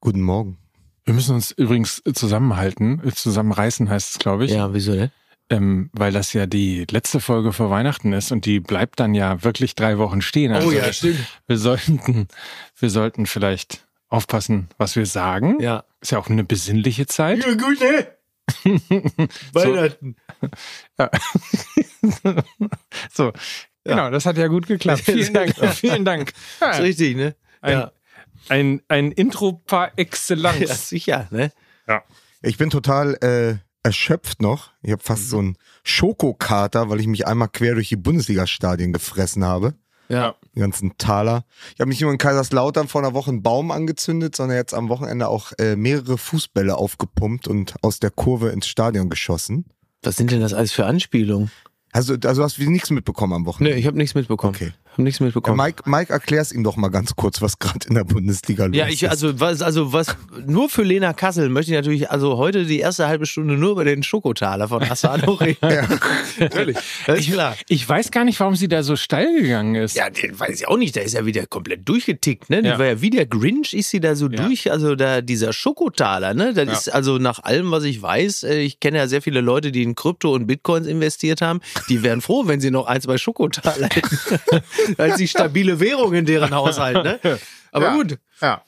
Guten Morgen. Wir müssen uns übrigens zusammenhalten, zusammenreißen heißt es, glaube ich. Ja, wieso denn? Ähm, weil das ja die letzte Folge vor Weihnachten ist und die bleibt dann ja wirklich drei Wochen stehen. Also Oh ja, stimmt. Wir sollten, wir sollten vielleicht aufpassen, was wir sagen. Ja. Ist ja auch eine besinnliche Zeit. Ja, gut, ne? Weihnachten. So, genau, das hat ja gut geklappt. Vielen Dank, vielen Dank. Ja, Ist richtig, ne? ein, Ja. Ein, ein Intro par ja, excellence. sicher, ne? Ich bin total äh, erschöpft noch. Ich habe fast so einen Schokokater, weil ich mich einmal quer durch die Bundesliga-Stadien gefressen habe. Ja. Die ganzen Taler. Ich habe nicht nur in Kaiserslautern vor einer Woche einen Baum angezündet, sondern jetzt am Wochenende auch äh, mehrere Fußbälle aufgepumpt und aus der Kurve ins Stadion geschossen. Was sind denn das alles für Anspielungen? Also, also hast du nichts mitbekommen am Ne, Wochenende? ich habe nichts mitbekommen. Okay. Hab nichts Ja, mitbekommen. Mike, Mike erklär's ihm doch mal ganz kurz, was gerade in der Bundesliga los Ja, ist. ich, also was, also was, nur für Lena Kassel möchte ich natürlich, also heute die erste halbe Stunde nur über den Schokotaler von Asano reden. Ja. Natürlich. Das ist klar. Ich weiß gar nicht, warum sie da so steil gegangen ist. Ja, den weiß ich auch nicht. Der ist ja wieder komplett durchgetickt, ne? Die Ja. war ja wie der Grinch, ist sie da so Ja. durch. Also da, dieser Schokotaler, ne? Das Ja. ist also nach allem, was ich weiß, äh, ich kenne ja sehr viele Leute, die in Krypto und Bitcoins investiert haben. Die wären froh, wenn sie noch ein, zwei Schokotaler hätten. Als die stabile Währung in deren Haushalt, ne? Aber Ja. gut. Ja.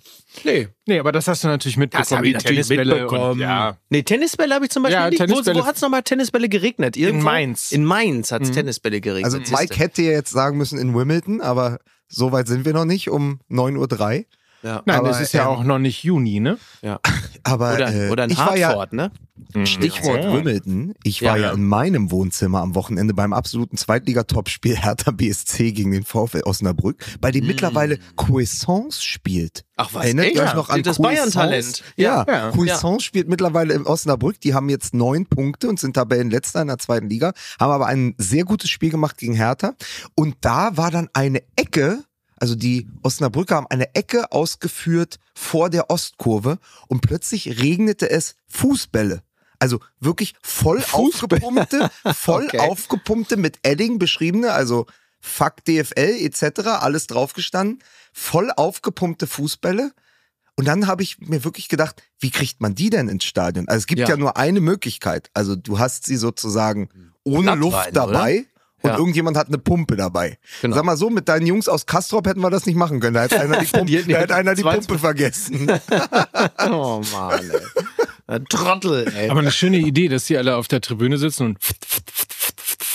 Nee. Nee, aber das hast du natürlich mitbekommen. Das habe ich natürlich Tennisbälle mitbekommen. Und, ja. Nee, Tennisbälle habe ich zum Beispiel Ja, nicht. Tennisbälle- Wo, wo hat es nochmal Tennisbälle geregnet? Irgendwo? Mainz. In Mainz hat es Tennisbälle geregnet. Also. Mike hätte ja jetzt sagen müssen in Wimbledon, aber so weit sind wir noch nicht um 9.03 Uhr. Ja. Nein, Aber, das ist ja ähm, auch noch nicht Juni, ne? ja. Aber Oder, äh, oder in ich war ja, Hartford, ne? Stichwort Ja. Wimbledon, ich Ja. war ja, in meinem Wohnzimmer am Wochenende beim absoluten Zweitligatopspiel Hertha BSC gegen den VfL Osnabrück, bei dem mittlerweile Cuisance spielt. Ach was, Erinnert ihr euch noch an Das? Bayern-Talent. Ja, Ja. Cuisance spielt mittlerweile in Osnabrück. Die haben jetzt neun Punkte und sind Tabellenletzter in der zweiten Liga, haben aber ein sehr gutes Spiel gemacht gegen Hertha. Und da war dann eine Ecke, also die Osnabrücker haben eine Ecke ausgeführt vor der Ostkurve und plötzlich regnete es Fußbälle. Also wirklich voll aufgepumpte, voll Okay. aufgepumpte, mit Edding beschriebene, also Fuck DFL etc., alles draufgestanden, voll aufgepumpte Fußbälle. Und dann habe ich mir wirklich gedacht, wie kriegt man die denn ins Stadion? Also es gibt ja, Ja. nur eine Möglichkeit. Also du hast sie sozusagen ohne Luft rein, dabei und Ja. irgendjemand hat eine Pumpe dabei. Genau. Sag mal so, mit deinen Jungs aus Kastrop hätten wir das nicht machen können. Da hätte einer die Pumpe, da hätte einer die Pumpe vergessen. Oh Mann, ey. Ein Trottel, ey. Aber eine schöne Idee, dass die alle auf der Tribüne sitzen und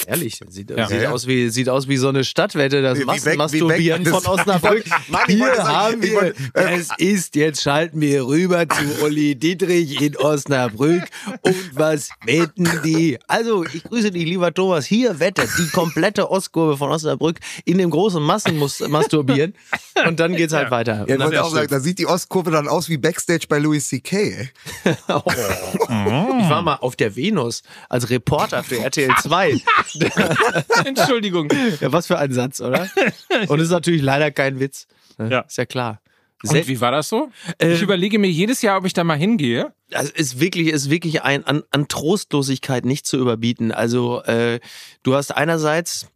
Ehrlich, sieht, Ja. sieht, Ja. Aus wie, sieht aus wie so eine Stadtwette, das Massenmasturbieren von Osnabrück. Mann, Hier sagen, haben wir, wollte- äh, es ist, jetzt schalten wir rüber zu Uli Dietrich in Osnabrück und was wetten die? Also, ich grüße dich, lieber Thomas, hier wettet die komplette Ostkurve von Osnabrück in dem großen Massenmasturbieren und dann geht's halt weiter. Ja, Und ich dann wollte auch sagen, da sieht die Ostkurve dann aus wie Backstage bei Louis C.K. ey. Ich war mal auf der Venus als Reporter für RTL 2. Entschuldigung. Ja, was für ein Satz, oder? Und ist natürlich leider kein Witz. Ne? Ja. Ist ja klar. Und wie war das so? Äh, ich überlege mir jedes Jahr, ob ich da mal hingehe. Also ist wirklich, ist wirklich ein an, an Trostlosigkeit nicht zu überbieten. Also äh, du hast einerseits,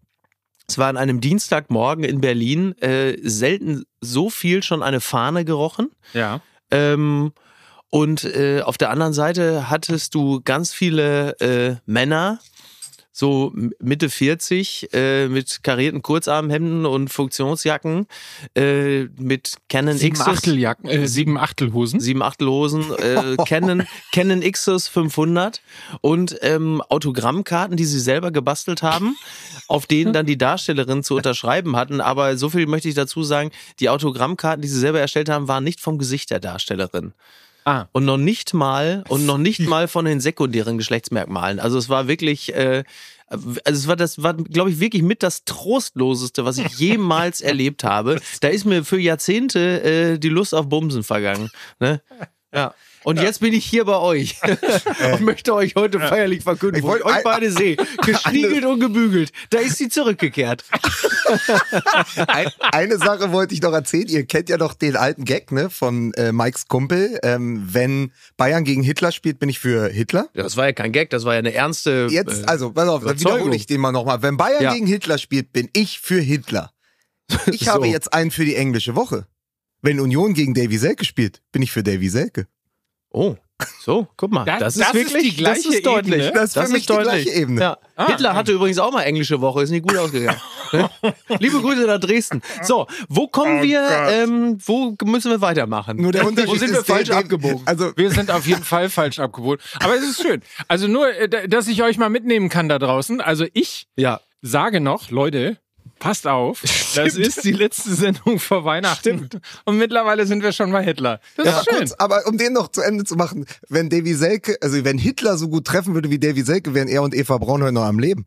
es war an einem Dienstagmorgen in Berlin, äh, selten so viel schon eine Fahne gerochen. Ja. Ähm, und äh, auf der anderen Seite hattest du ganz viele äh, Männer, so Mitte 40, äh, mit karierten Kurzarmhemden und Funktionsjacken, äh, mit Canon Sieben Xus. Achteljacken, äh, sieben Achtelhosen. Sieben Achtelhosen, äh, Canon, Canon Xus 500 und ähm, Autogrammkarten, die sie selber gebastelt haben, auf denen dann die Darstellerin zu unterschreiben hatten. Aber so viel möchte ich dazu sagen, die Autogrammkarten, die sie selber erstellt haben, waren nicht vom Gesicht der Darstellerin. Ah. Und noch nicht mal, und noch nicht mal von den sekundären Geschlechtsmerkmalen. Also es war wirklich, äh, also es war das war, glaube ich, wirklich mit das Trostloseste, was ich jemals erlebt habe. Da ist mir für Jahrzehnte äh, die Lust auf Bumsen vergangen. Ne? Ja. Und jetzt bin ich hier bei euch und möchte euch heute feierlich verkünden, ich wo ich euch beide sehe. Geschniegelt und gebügelt. Da ist sie zurückgekehrt. Ein, eine Sache wollte ich noch erzählen. Ihr kennt ja doch den alten Gag ne, von äh, Mikes Kumpel. Ähm, wenn Bayern gegen Hitler spielt, bin ich für Hitler. Das war ja kein Gag, das war ja eine ernste. Jetzt, äh, also, pass auf, dann wiederhole ich den mal nochmal. Wenn Bayern Ja. gegen Hitler spielt, bin ich für Hitler. Ich habe So. jetzt einen für die englische Woche. Wenn Union gegen Davy Selke spielt, bin ich für Davy Selke. Oh, so, guck mal. Das- Das, das ist ist wirklich, die gleiche das ist deutlich. Ebene. Das ist für mich die gleiche Ebene. Ja. Ah, Hitler hatte übrigens auch mal englische Woche, ist nicht gut ausgegangen. Ne? Liebe Grüße nach Dresden. So, wo kommen Oh wir, ähm, wo müssen wir weitermachen? Nur der Unterschied wo sind wir ist falsch abgebogen? Also Wir sind auf jeden Fall falsch abgebogen. Aber es ist schön. Also nur, äh, da- dass ich euch mal mitnehmen kann da draußen. Also ich Ja. sage noch, Leute, passt auf. Das ist die letzte Sendung vor Weihnachten. Und mittlerweile sind wir schon bei Hitler. Das Ja, ist schön. kurz, aber um den noch zu Ende zu machen, wenn Davy Selke, also wenn Hitler so gut treffen würde wie Davy Selke, wären er und Eva Braun heute noch am Leben.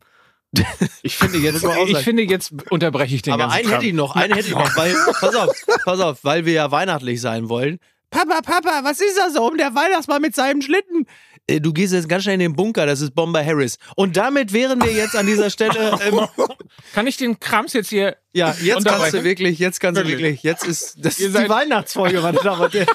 Ich finde jetzt, ich finde jetzt unterbreche ich den Aber ganzen einen Kram. hätte ich noch, einen hätte ich noch, weil, pass auf, pass auf, weil wir ja weihnachtlich sein wollen. Papa, Papa, was ist das da oben, der Weihnachtsmann mit seinem Schlitten? Äh, Du gehst jetzt ganz schnell in den Bunker, das ist Bomber Harris. Und damit wären wir jetzt an dieser Stelle, ähm, Kann ich den Krams jetzt hier ja, jetzt kannst du wirklich, jetzt kannst du Wirklich? jetzt ist, das ist die Weihnachtsfolge, meine Damen und Herren.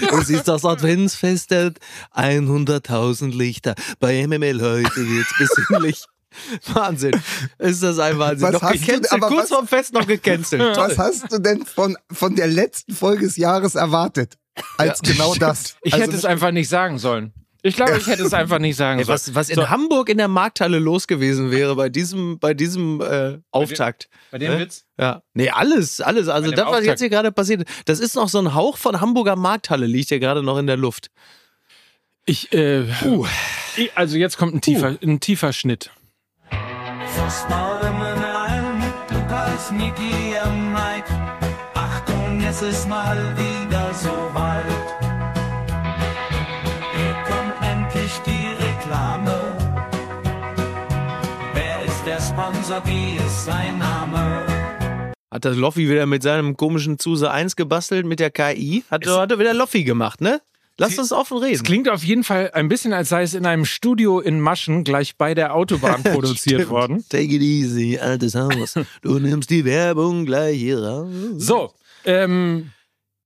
Es ist das Adventsfest der 100.000 Lichter. Bei MML heute wird's besinnlich. Wahnsinn. Ist das ein Wahnsinn. Was noch hast du aber kurz was- vorm Fest noch gecancelt. Was hast du denn von, von der letzten Folge des Jahres erwartet? Als genau das. Ich also, hätte es einfach nicht sagen sollen. Ich glaube, ich hätte es einfach nicht sagen sollen. was, was in Hamburg in der Markthalle los gewesen wäre bei diesem, bei diesem äh, Auftakt. Bei dem Ne? Witz? Ja. Nee, alles, alles. Also dem das, was Auftakt. jetzt hier gerade passiert, das ist noch so ein Hauch von Hamburger Markthalle, liegt ja gerade noch in der Luft. Ich, äh, ich, also jetzt kommt ein tiefer, ein tiefer Schnitt. Achtung, es ist mal wieder Wie ist sein Name? Hat das Loffi wieder mit seinem komischen Zuse 1 gebastelt mit der KI? Hat, hat er wieder Loffi gemacht, ne? Lass uns offen Es reden. klingt auf jeden Fall ein bisschen, als sei es in einem Studio in Maschen gleich bei der Autobahn produziert worden. Take it easy, altes Haus. Du nimmst die Werbung gleich hier raus. So, ähm,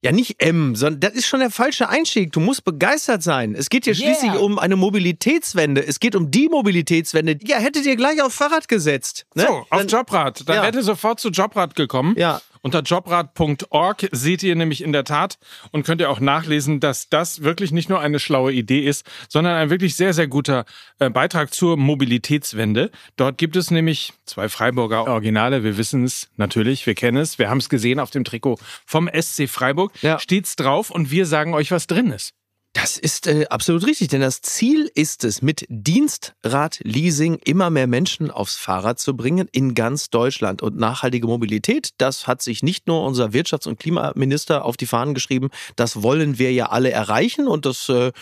Ja, nicht M, sondern das ist schon der falsche Einstieg. Du musst begeistert sein. Es geht hier Yeah. schließlich um eine Mobilitätswende. Es geht um die Mobilitätswende. Ja, hättet ihr gleich auf Fahrrad gesetzt. Ne? so, auf Dann- Jobrad. Dann Ja. wärt ihr sofort zu Jobrad gekommen. Ja. Unter jobrad.org seht ihr nämlich in der Tat und könnt ihr auch nachlesen, dass das wirklich nicht nur eine schlaue Idee ist, sondern ein wirklich sehr, sehr guter äh, Beitrag zur Mobilitätswende. Dort gibt es nämlich zwei Freiburger Originale. Wir wissen es natürlich, wir kennen es, wir haben es gesehen auf dem Trikot vom SC Freiburg. Ja. Steht's drauf und wir sagen euch, was drin ist. Das ist äh, absolut richtig, denn das Ziel ist es, mit Dienstradleasing immer mehr Menschen aufs Fahrrad zu bringen in ganz Deutschland. Und nachhaltige Mobilität, das hat sich nicht nur unser Wirtschafts- und Klimaminister auf die Fahnen geschrieben, das wollen wir ja alle erreichen und das äh,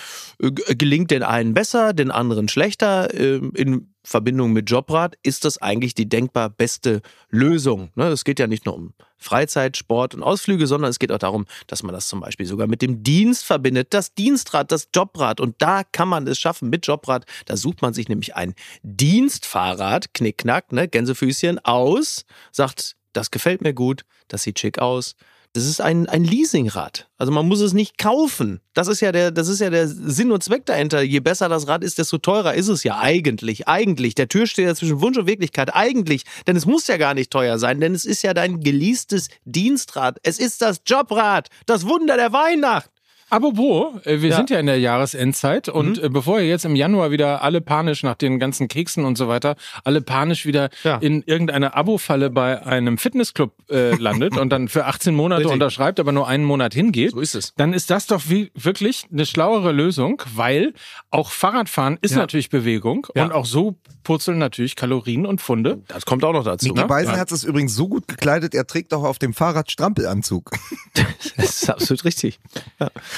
g- gelingt den einen besser, den anderen schlechter. Ähm, in Verbindung mit Jobrad ist das eigentlich die denkbar beste Lösung. Ne? Es geht ja nicht nur um Freizeit, Sport und Ausflüge, sondern es geht auch darum, dass man das zum Beispiel sogar mit dem Dienst verbindet. Das Dienstrad, das Jobrad. Und da kann man es schaffen mit Jobrad. Da sucht man sich nämlich ein Dienstfahrrad, knickknack, ne, Gänsefüßchen aus, sagt, das gefällt mir gut, das sieht schick aus. Das ist ein, ein Leasingrad. Also man muss es nicht kaufen. Das ist ja der, das ist ja der Sinn und Zweck dahinter. Je besser das Rad ist, desto teurer ist es ja eigentlich. Eigentlich. Der Türsteher zwischen Wunsch und Wirklichkeit. Eigentlich. Denn es muss ja gar nicht teuer sein, denn es ist ja dein geleastes Dienstrad. Es ist das Jobrad. Das Wunder der Weihnacht. Apropos, äh, wir Ja. sind ja in der Jahresendzeit und äh, bevor ihr jetzt im Januar wieder alle panisch nach den ganzen Keksen und so weiter, alle panisch wieder Ja. in irgendeine Abo-Falle bei einem Fitnessclub äh, landet und dann für 18 Monate Richtig. unterschreibt, aber nur einen Monat hingeht, So ist es. dann ist das doch wie, wirklich eine schlauere Lösung, weil auch Fahrradfahren ist Ja. natürlich Bewegung Ja. und auch so purzeln natürlich Kalorien und Funde. Das kommt auch noch dazu. Niki Ne? Beisenherz ist übrigens so gut gekleidet, er trägt auch auf dem Fahrrad Strampelanzug. Das ist absolut richtig.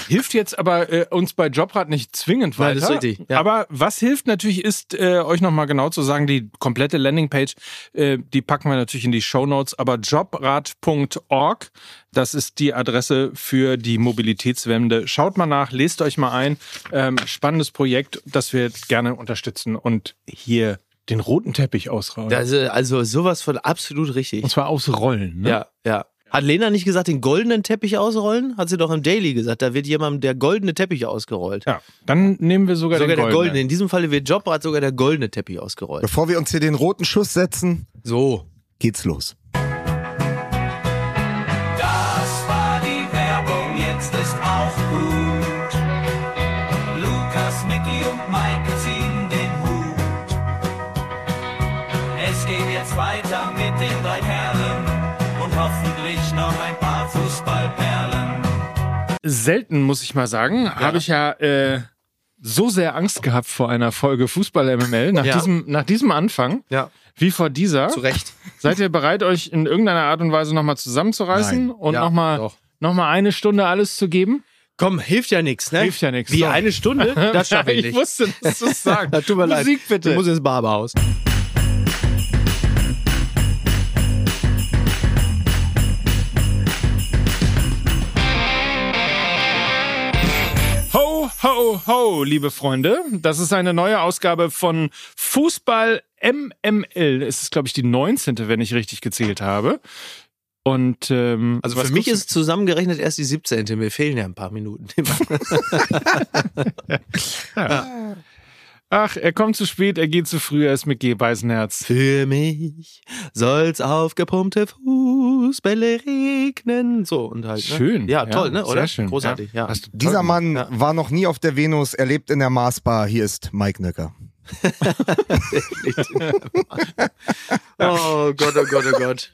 Hilft jetzt aber äh, uns bei Jobrad nicht zwingend Nein, weiter. das ist richtig, ja. Aber was hilft natürlich ist, äh, euch nochmal genau zu sagen, die komplette Landingpage, äh, die packen wir natürlich in die Show Notes, aber jobrad.org, das ist die Adresse für die Mobilitätswende. Schaut mal nach, lest euch mal ein. Ähm, spannendes Projekt, das wir gerne unterstützen und hier den roten Teppich ausrollen. Ist also sowas von absolut richtig. und zwar ausrollen. Ne? Ja, ja. Hat Lena nicht gesagt, den goldenen Teppich ausrollen? Hat sie doch im Daily gesagt. Da wird jemandem der goldene Teppich ausgerollt. ja. Dann nehmen wir sogar, Sogar den der goldenen. goldene. In diesem Falle wird Jobrad sogar der goldene Teppich ausgerollt. Bevor wir uns hier den roten Schuss setzen, So. geht's los. Selten, muss ich mal sagen, habe ich ja äh, so sehr Angst gehabt vor einer Folge Fußball MML nach, Ja. diesem, nach diesem Anfang Ja, wie vor dieser. zu Recht. Seid ihr bereit, euch in irgendeiner Art und Weise nochmal zusammenzureißen Nein. und Ja, nochmal doch. noch mal eine Stunde alles zu geben? Komm, hilft ja nichts, ne? Hilft ja nix, Wie so. eine Stunde? Das schaffe ich ich nicht. wusste, dass du es sagst. Ja, tut mir leid. Musik bitte. Ich muss ins Barberhaus. Ho, ho, liebe Freunde. Das ist eine neue Ausgabe von Fußball MML. Es ist, glaube ich, die 19., wenn ich richtig gezählt habe. Und ähm, Also für mich ist es zusammengerechnet erst die 17. Mir fehlen ja ein paar Minuten. du- Ach, er kommt zu spät, er geht zu früh, er ist mit G. Beisenherz. Für mich soll's aufgepumpte Fußbälle regnen. So und halt. Ne? Schön. Ja, Ja, toll, ne? sehr Oder? schön. Großartig, ja. Du Dieser Mann Ja. war noch nie auf der Venus, er lebt in der Marsbar. Hier ist Mike Nöcker. Oh Gott, oh Gott, oh Gott.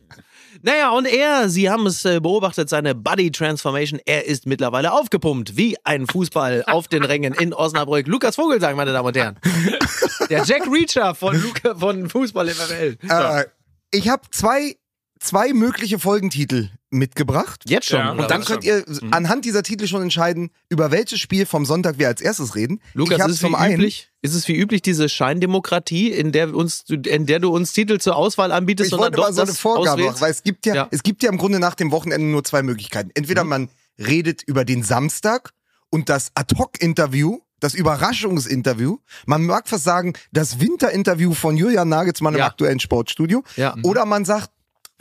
Naja, und er, Sie haben es äh, beobachtet, seine Body Transformation, er ist mittlerweile aufgepumpt, wie ein Fußball auf den Rängen in Osnabrück. Lukas Vogelsang, meine Damen und Herren. Der Jack Reacher von, Luca, von Fußball MML. Äh, ich habe zwei, zwei mögliche Folgentitel mitgebracht. Jetzt schon. Ja, Und dann könnt ihr anhand dieser Titel schon entscheiden, über welches Spiel vom Sonntag wir als erstes reden. Lukas, ich ist es, wie zum einen, üblich, ist es wie üblich diese Scheindemokratie, in der, uns, in der du uns Titel zur Auswahl anbietest, ich sondern wollte doch mal so eine Vorgabe machen, weil es gibt ja, Ja. es gibt ja im Grunde nach dem Wochenende nur zwei Möglichkeiten. Entweder Mhm. man redet über den Samstag und das Ad-Hoc-Interview, das Überraschungsinterview. Man mag fast sagen, das Winterinterview von Julian Nagelsmann im Ja. aktuellen Sportstudio. Ja. Oder man sagt,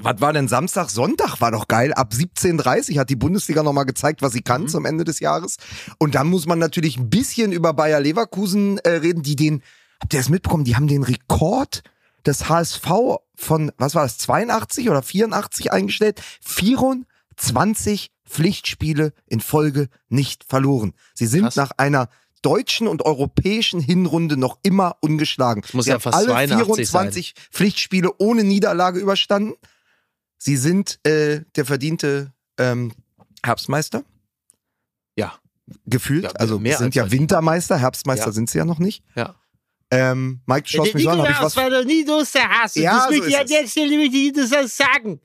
was war denn Samstag? Sonntag war doch geil. Ab 17.30 hat die Bundesliga nochmal gezeigt, was sie kann Mhm. zum Ende des Jahres. Und dann muss man natürlich ein bisschen über Bayer Leverkusen äh, reden, die den, habt ihr das mitbekommen, die haben den Rekord des HSV von, was war das, 82 oder 84 eingestellt? 24 Pflichtspiele in Folge nicht verloren. Sie sind Krass. nach einer deutschen und europäischen Hinrunde noch immer ungeschlagen. muss Sie ja haben fast alle 82 24 Pflichtspiele ohne Niederlage überstanden. Sie sind äh, der verdiente ähm, Herbstmeister. Ja. Gefühlt. Ja, also mehr sind als ja. Wintermeister, Herbstmeister Ja. sind sie ja noch nicht. Ja. Ähm, Mike, du schaust mich so an, hab ich was doch nie hassen. Ja, Das so möchte ich ist jetzt nicht das sagen.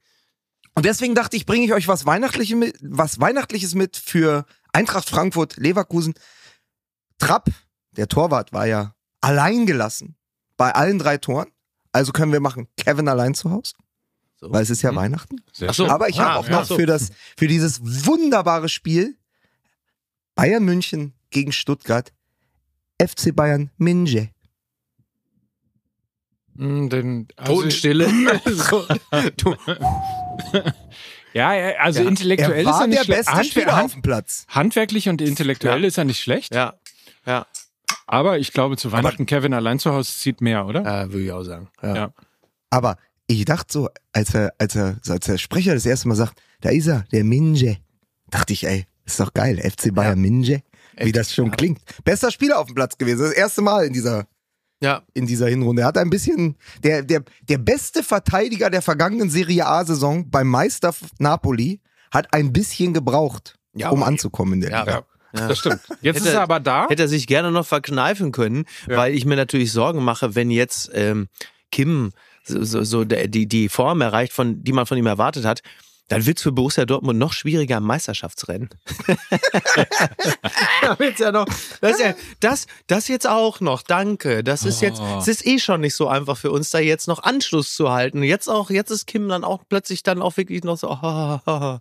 Und deswegen dachte ich, bringe ich euch was Weihnachtliches mit, was Weihnachtliches mit für Eintracht Frankfurt, Leverkusen. Trapp, der Torwart, war ja allein gelassen bei allen drei Toren. Also können wir machen Kevin allein zu Hause, So. weil es ist ja Hm. Weihnachten. Sehr Ach so. Aber ich Ah, habe auch ja, noch so. für das für dieses wunderbare Spiel Bayern München gegen Stuttgart FC Bayern Minje. Mm, Den, also, Totenstille. so. du, ja, ja, also Ja, intellektuell er war ist er nicht der schlecht. beste Handwer- hand- auf dem Platz. Handwerklich und intellektuell Ja. ist er nicht schlecht. ja. Ja. Aber ich glaube, zu Weihnachten Kevin allein zu Hause zieht mehr, oder? Äh, würde ich auch sagen. Ja. Ja. Aber ich dachte so, als er, als er, als der Sprecher das erste Mal sagt, da ist er, der Minje, dachte ich, ey, ist doch geil, FC Bayern Minje, wie das schon klingt. Bester Spieler auf dem Platz gewesen, das erste Mal in dieser, ja. in dieser Hinrunde. Er hat ein bisschen, der, der, der beste Verteidiger der vergangenen Serie A-Saison beim Meister Napoli hat ein bisschen gebraucht, Ja, um okay. anzukommen in der Ja. Liga. Ja. Das stimmt. Jetzt Hätte- ist er aber da. Hätte er sich gerne noch verkneifen können, Ja. weil ich mir natürlich Sorgen mache, wenn jetzt ähm, Kim so, so, so die, die Form erreicht, von, die man von ihm erwartet hat, dann wird's für Borussia Dortmund noch schwieriger im Meisterschaftsrennen. da wird's ja noch, das, ist ja, das, das jetzt auch noch, danke. Das ist jetzt, Oh. es ist eh schon nicht so einfach für uns, da jetzt noch Anschluss zu halten. Jetzt auch, jetzt ist Kim dann auch plötzlich dann auch wirklich noch so,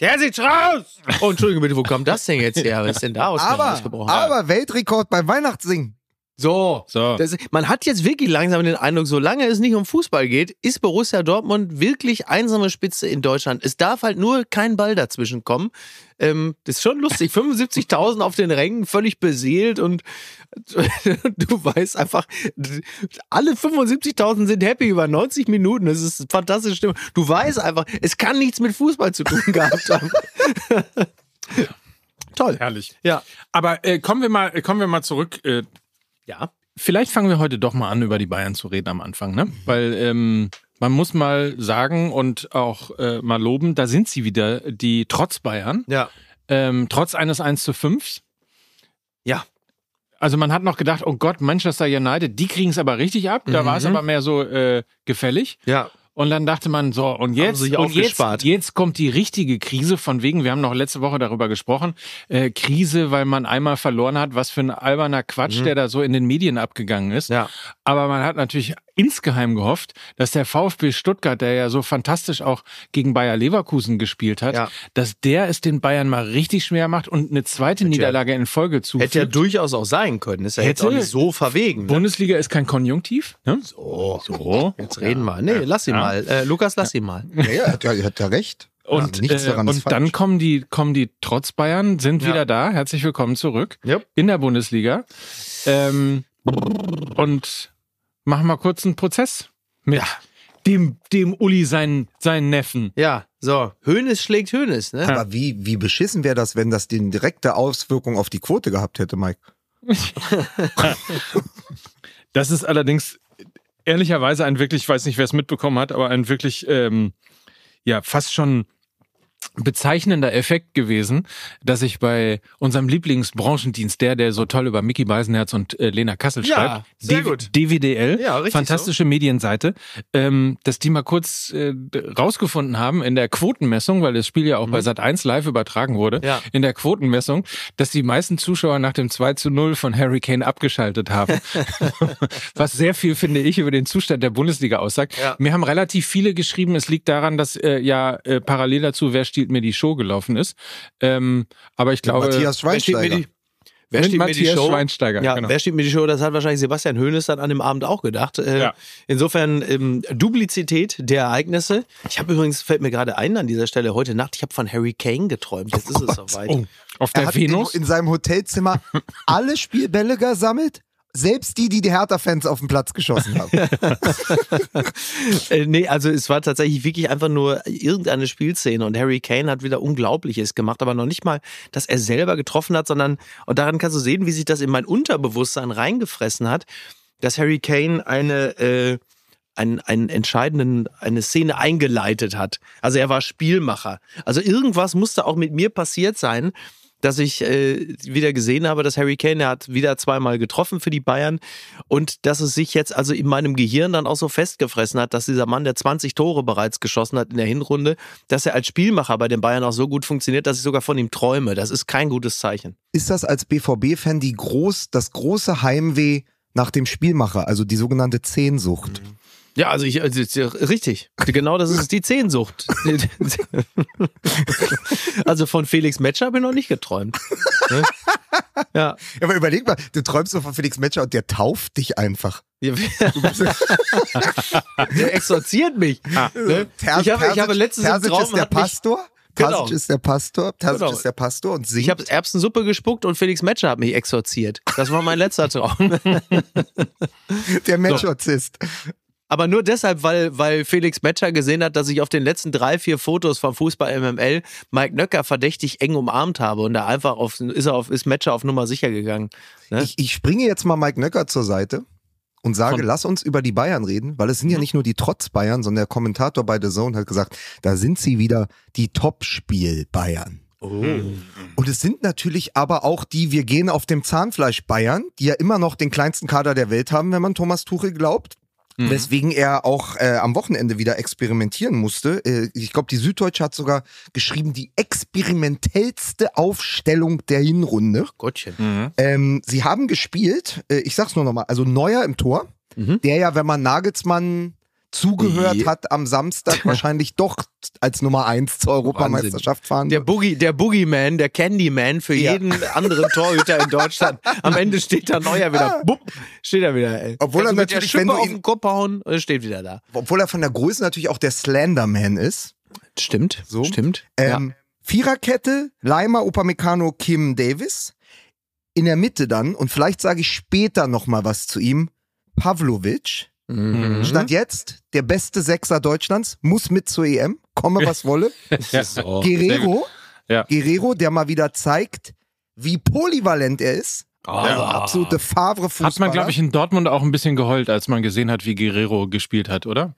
der sieht raus! Oh, Entschuldigung bitte, wo kommt das denn jetzt her? Was ist denn da aus Aber, ausgebrochen? aber Weltrekord beim Weihnachtssingen. So. So. Das, man hat jetzt wirklich langsam den Eindruck, solange es nicht um Fußball geht, ist Borussia Dortmund wirklich einsame Spitze in Deutschland. Es darf halt nur kein Ball dazwischen kommen. Ähm, das ist schon lustig. 75.000 auf den Rängen, völlig beseelt und du weißt einfach, alle 75.000 sind happy über 90 Minuten. Das ist fantastisch. Du weißt einfach, es kann nichts mit Fußball zu tun gehabt haben. Toll. Herrlich. Ja. Aber äh, kommen wir mal, kommen wir mal zurück. Äh, Ja. vielleicht fangen wir heute doch mal an, über die Bayern zu reden am Anfang, ne? Weil ähm, man muss mal sagen und auch äh, mal loben, da sind sie wieder, die trotz Bayern. Ja. ähm, trotz eines 1 zu 5. Ja. Also man hat noch gedacht, oh Gott, Manchester United, die kriegen es aber richtig ab. Da war es Mhm. aber mehr so äh, gefällig. Ja. Und dann dachte man so, und jetzt, und jetzt, jetzt kommt die richtige Krise von wegen, wir haben noch letzte Woche darüber gesprochen, äh, Krise, weil man einmal verloren hat, was für ein alberner Quatsch, der da so in den Medien abgegangen ist. Mhm. Ja. Aber man hat natürlich insgeheim gehofft, dass der VfB Stuttgart, der ja so fantastisch auch gegen Bayer Leverkusen gespielt hat, Ja. dass der es den Bayern mal richtig schwer macht und eine zweite Niederlage in Folge zufügt. Hätte ja durchaus auch sein können. Ist ja jetzt auch nicht so verwegen. Ne? Bundesliga ist kein Konjunktiv. Ne? So. So. Jetzt reden wir. Nee, lass ihn Ja. Mal. Äh, Lukas, lass ihn mal. Ja, ja, hat ja, hat ja recht. Und, Ja, nichts äh, und dann kommen die, kommen die trotz Bayern, sind Ja. wieder da. Herzlich willkommen zurück Yep. in der Bundesliga. Ähm, und machen mal kurz einen Prozess mit dem, dem Uli, seinen, seinen Neffen. Ja, so. Hönes schlägt Hönes, ne? Aber wie, wie beschissen wäre das, wenn das die direkte Auswirkung auf die Quote gehabt hätte, Mike? Das ist allerdings ehrlicherweise ein wirklich, ich weiß nicht, wer es mitbekommen hat, aber ein wirklich, ähm, ja, fast schon bezeichnender Effekt gewesen, dass ich bei unserem Lieblingsbranchendienst, der, der so toll über Mickey Beisenherz und äh, Lena Kassel Ja, schreibt, sehr gut. DWDL, Ja, fantastische Medienseite, ähm, dass die mal kurz äh, rausgefunden haben in der Quotenmessung, weil das Spiel ja auch bei Sat 1 live übertragen wurde, Mhm. Ja. in der Quotenmessung, dass die meisten Zuschauer nach dem 2 zu 0 von Harry Kane abgeschaltet haben. Was sehr viel, finde ich, über den Zustand der Bundesliga aussagt. Mir haben relativ viele geschrieben, es liegt daran, dass äh, ja äh, parallel dazu Wer stiehlt mir die Show gelaufen ist. Ähm, aber ich glaube, Matthias Wer steht mir Schweinsteiger. die, wer steht mir die Show? Schweinsteiger. Ja, genau. wer steht mir die Show? Das hat wahrscheinlich Sebastian Höhnes dann an dem Abend auch gedacht. Äh, Ja. Insofern ähm, Duplizität der Ereignisse. Ich habe übrigens, fällt mir gerade ein an dieser Stelle, heute Nacht, ich habe von Harry Kane geträumt. Jetzt ist es soweit. Oh, auf Er der hat Venus. In, in seinem Hotelzimmer alle Spielbälle gesammelt, selbst die, die die Hertha-Fans auf den Platz geschossen haben. Äh, nee, also es war tatsächlich wirklich einfach nur irgendeine Spielszene und Harry Kane hat wieder Unglaubliches gemacht, aber noch nicht mal, dass er selber getroffen hat, sondern, und daran kannst du sehen, wie sich das in mein Unterbewusstsein reingefressen hat, dass Harry Kane eine, äh, einen, einen entscheidenden, eine Szene eingeleitet hat. Also er war Spielmacher. Also irgendwas musste auch mit mir passiert sein, dass ich äh, wieder gesehen habe, dass Harry Kane, er hat wieder zweimal getroffen für die Bayern und dass es sich jetzt also in meinem Gehirn dann auch so festgefressen hat, dass dieser Mann, der 20 Tore bereits geschossen hat in der Hinrunde, dass er als Spielmacher bei den Bayern auch so gut funktioniert, dass ich sogar von ihm träume. Das ist kein gutes Zeichen. Ist das als BVB-Fan die groß, das große Heimweh nach dem Spielmacher, also die sogenannte Zehnsucht? Ja, also ich, also, richtig. Genau das ist die Zehnsucht. also von Felix Metscher habe ich noch nicht geträumt. Ne? Ja. Ja, aber überleg mal, du träumst so von Felix Metscher und der tauft dich einfach. Der exorziert mich. Ne? Ter- Ich habe, ich habe Terzic- letztens im Terzic Traum ist der Pastor. Genau. Terzic ist der Pastor. Terzic Genau. ist der Pastor und singt. ich habe Erbsensuppe gespuckt und Felix Metscher hat mich exorziert. Das war mein letzter Traum. der Metschozist. Aber nur deshalb, weil, weil Felix Metscher gesehen hat, dass ich auf den letzten drei, vier Fotos vom Fußball MML Mike Nöcker verdächtig eng umarmt habe und da einfach auf, ist er auf, ist Metscher auf Nummer sicher gegangen. Ne? Ich, ich springe jetzt mal Mike Nöcker zur Seite und sage, Von- lass uns über die Bayern reden, weil es sind ja nicht nur die Trotz-Bayern, sondern der Kommentator bei The Zone hat gesagt, da sind sie wieder die Top-Spiel-Bayern. Und es sind natürlich aber auch die, wir gehen auf dem Zahnfleisch Bayern, die ja immer noch den kleinsten Kader der Welt haben, wenn man Thomas Tuchel glaubt. Weswegen er auch äh, am Wochenende wieder experimentieren musste. Äh, ich glaube, die Süddeutsche hat sogar geschrieben, die experimentellste Aufstellung der Hinrunde. Gottchen. Mhm. Ähm, sie haben gespielt, äh, ich sag's nur nochmal, also Neuer im Tor, Mhm. der ja, wenn man Nagelsmann zugehört Ja. hat, am Samstag wahrscheinlich doch als Nummer eins zur Europameisterschaft fahren Der. Boogie, der Boogeyman, der Candyman für Ja. jeden anderen Torhüter in Deutschland. Am Ende steht da Neuer wieder. Bupp, steht er wieder. Ey. Obwohl er Kannst mit der natürlich, wenn Schippe du auf den Kopf hauen, er steht wieder da. Obwohl er von der Größe natürlich auch der Slenderman ist. Stimmt, So. stimmt. Ähm, Viererkette, Leimer, Upamecano, Kim Davis. In der Mitte dann, und vielleicht sage ich später nochmal was zu ihm, Pavlovic. Mhm. Stand jetzt der beste Sechser Deutschlands, muss mit zur EM, komme was wolle. Ja. So. Guerrero, Ja. Guerrero, der mal wieder zeigt, wie polyvalent er ist. Also absolute Favre-Fußballer. Hat man, glaube ich, in Dortmund auch ein bisschen geheult, als man gesehen hat, wie Guerrero gespielt hat, oder?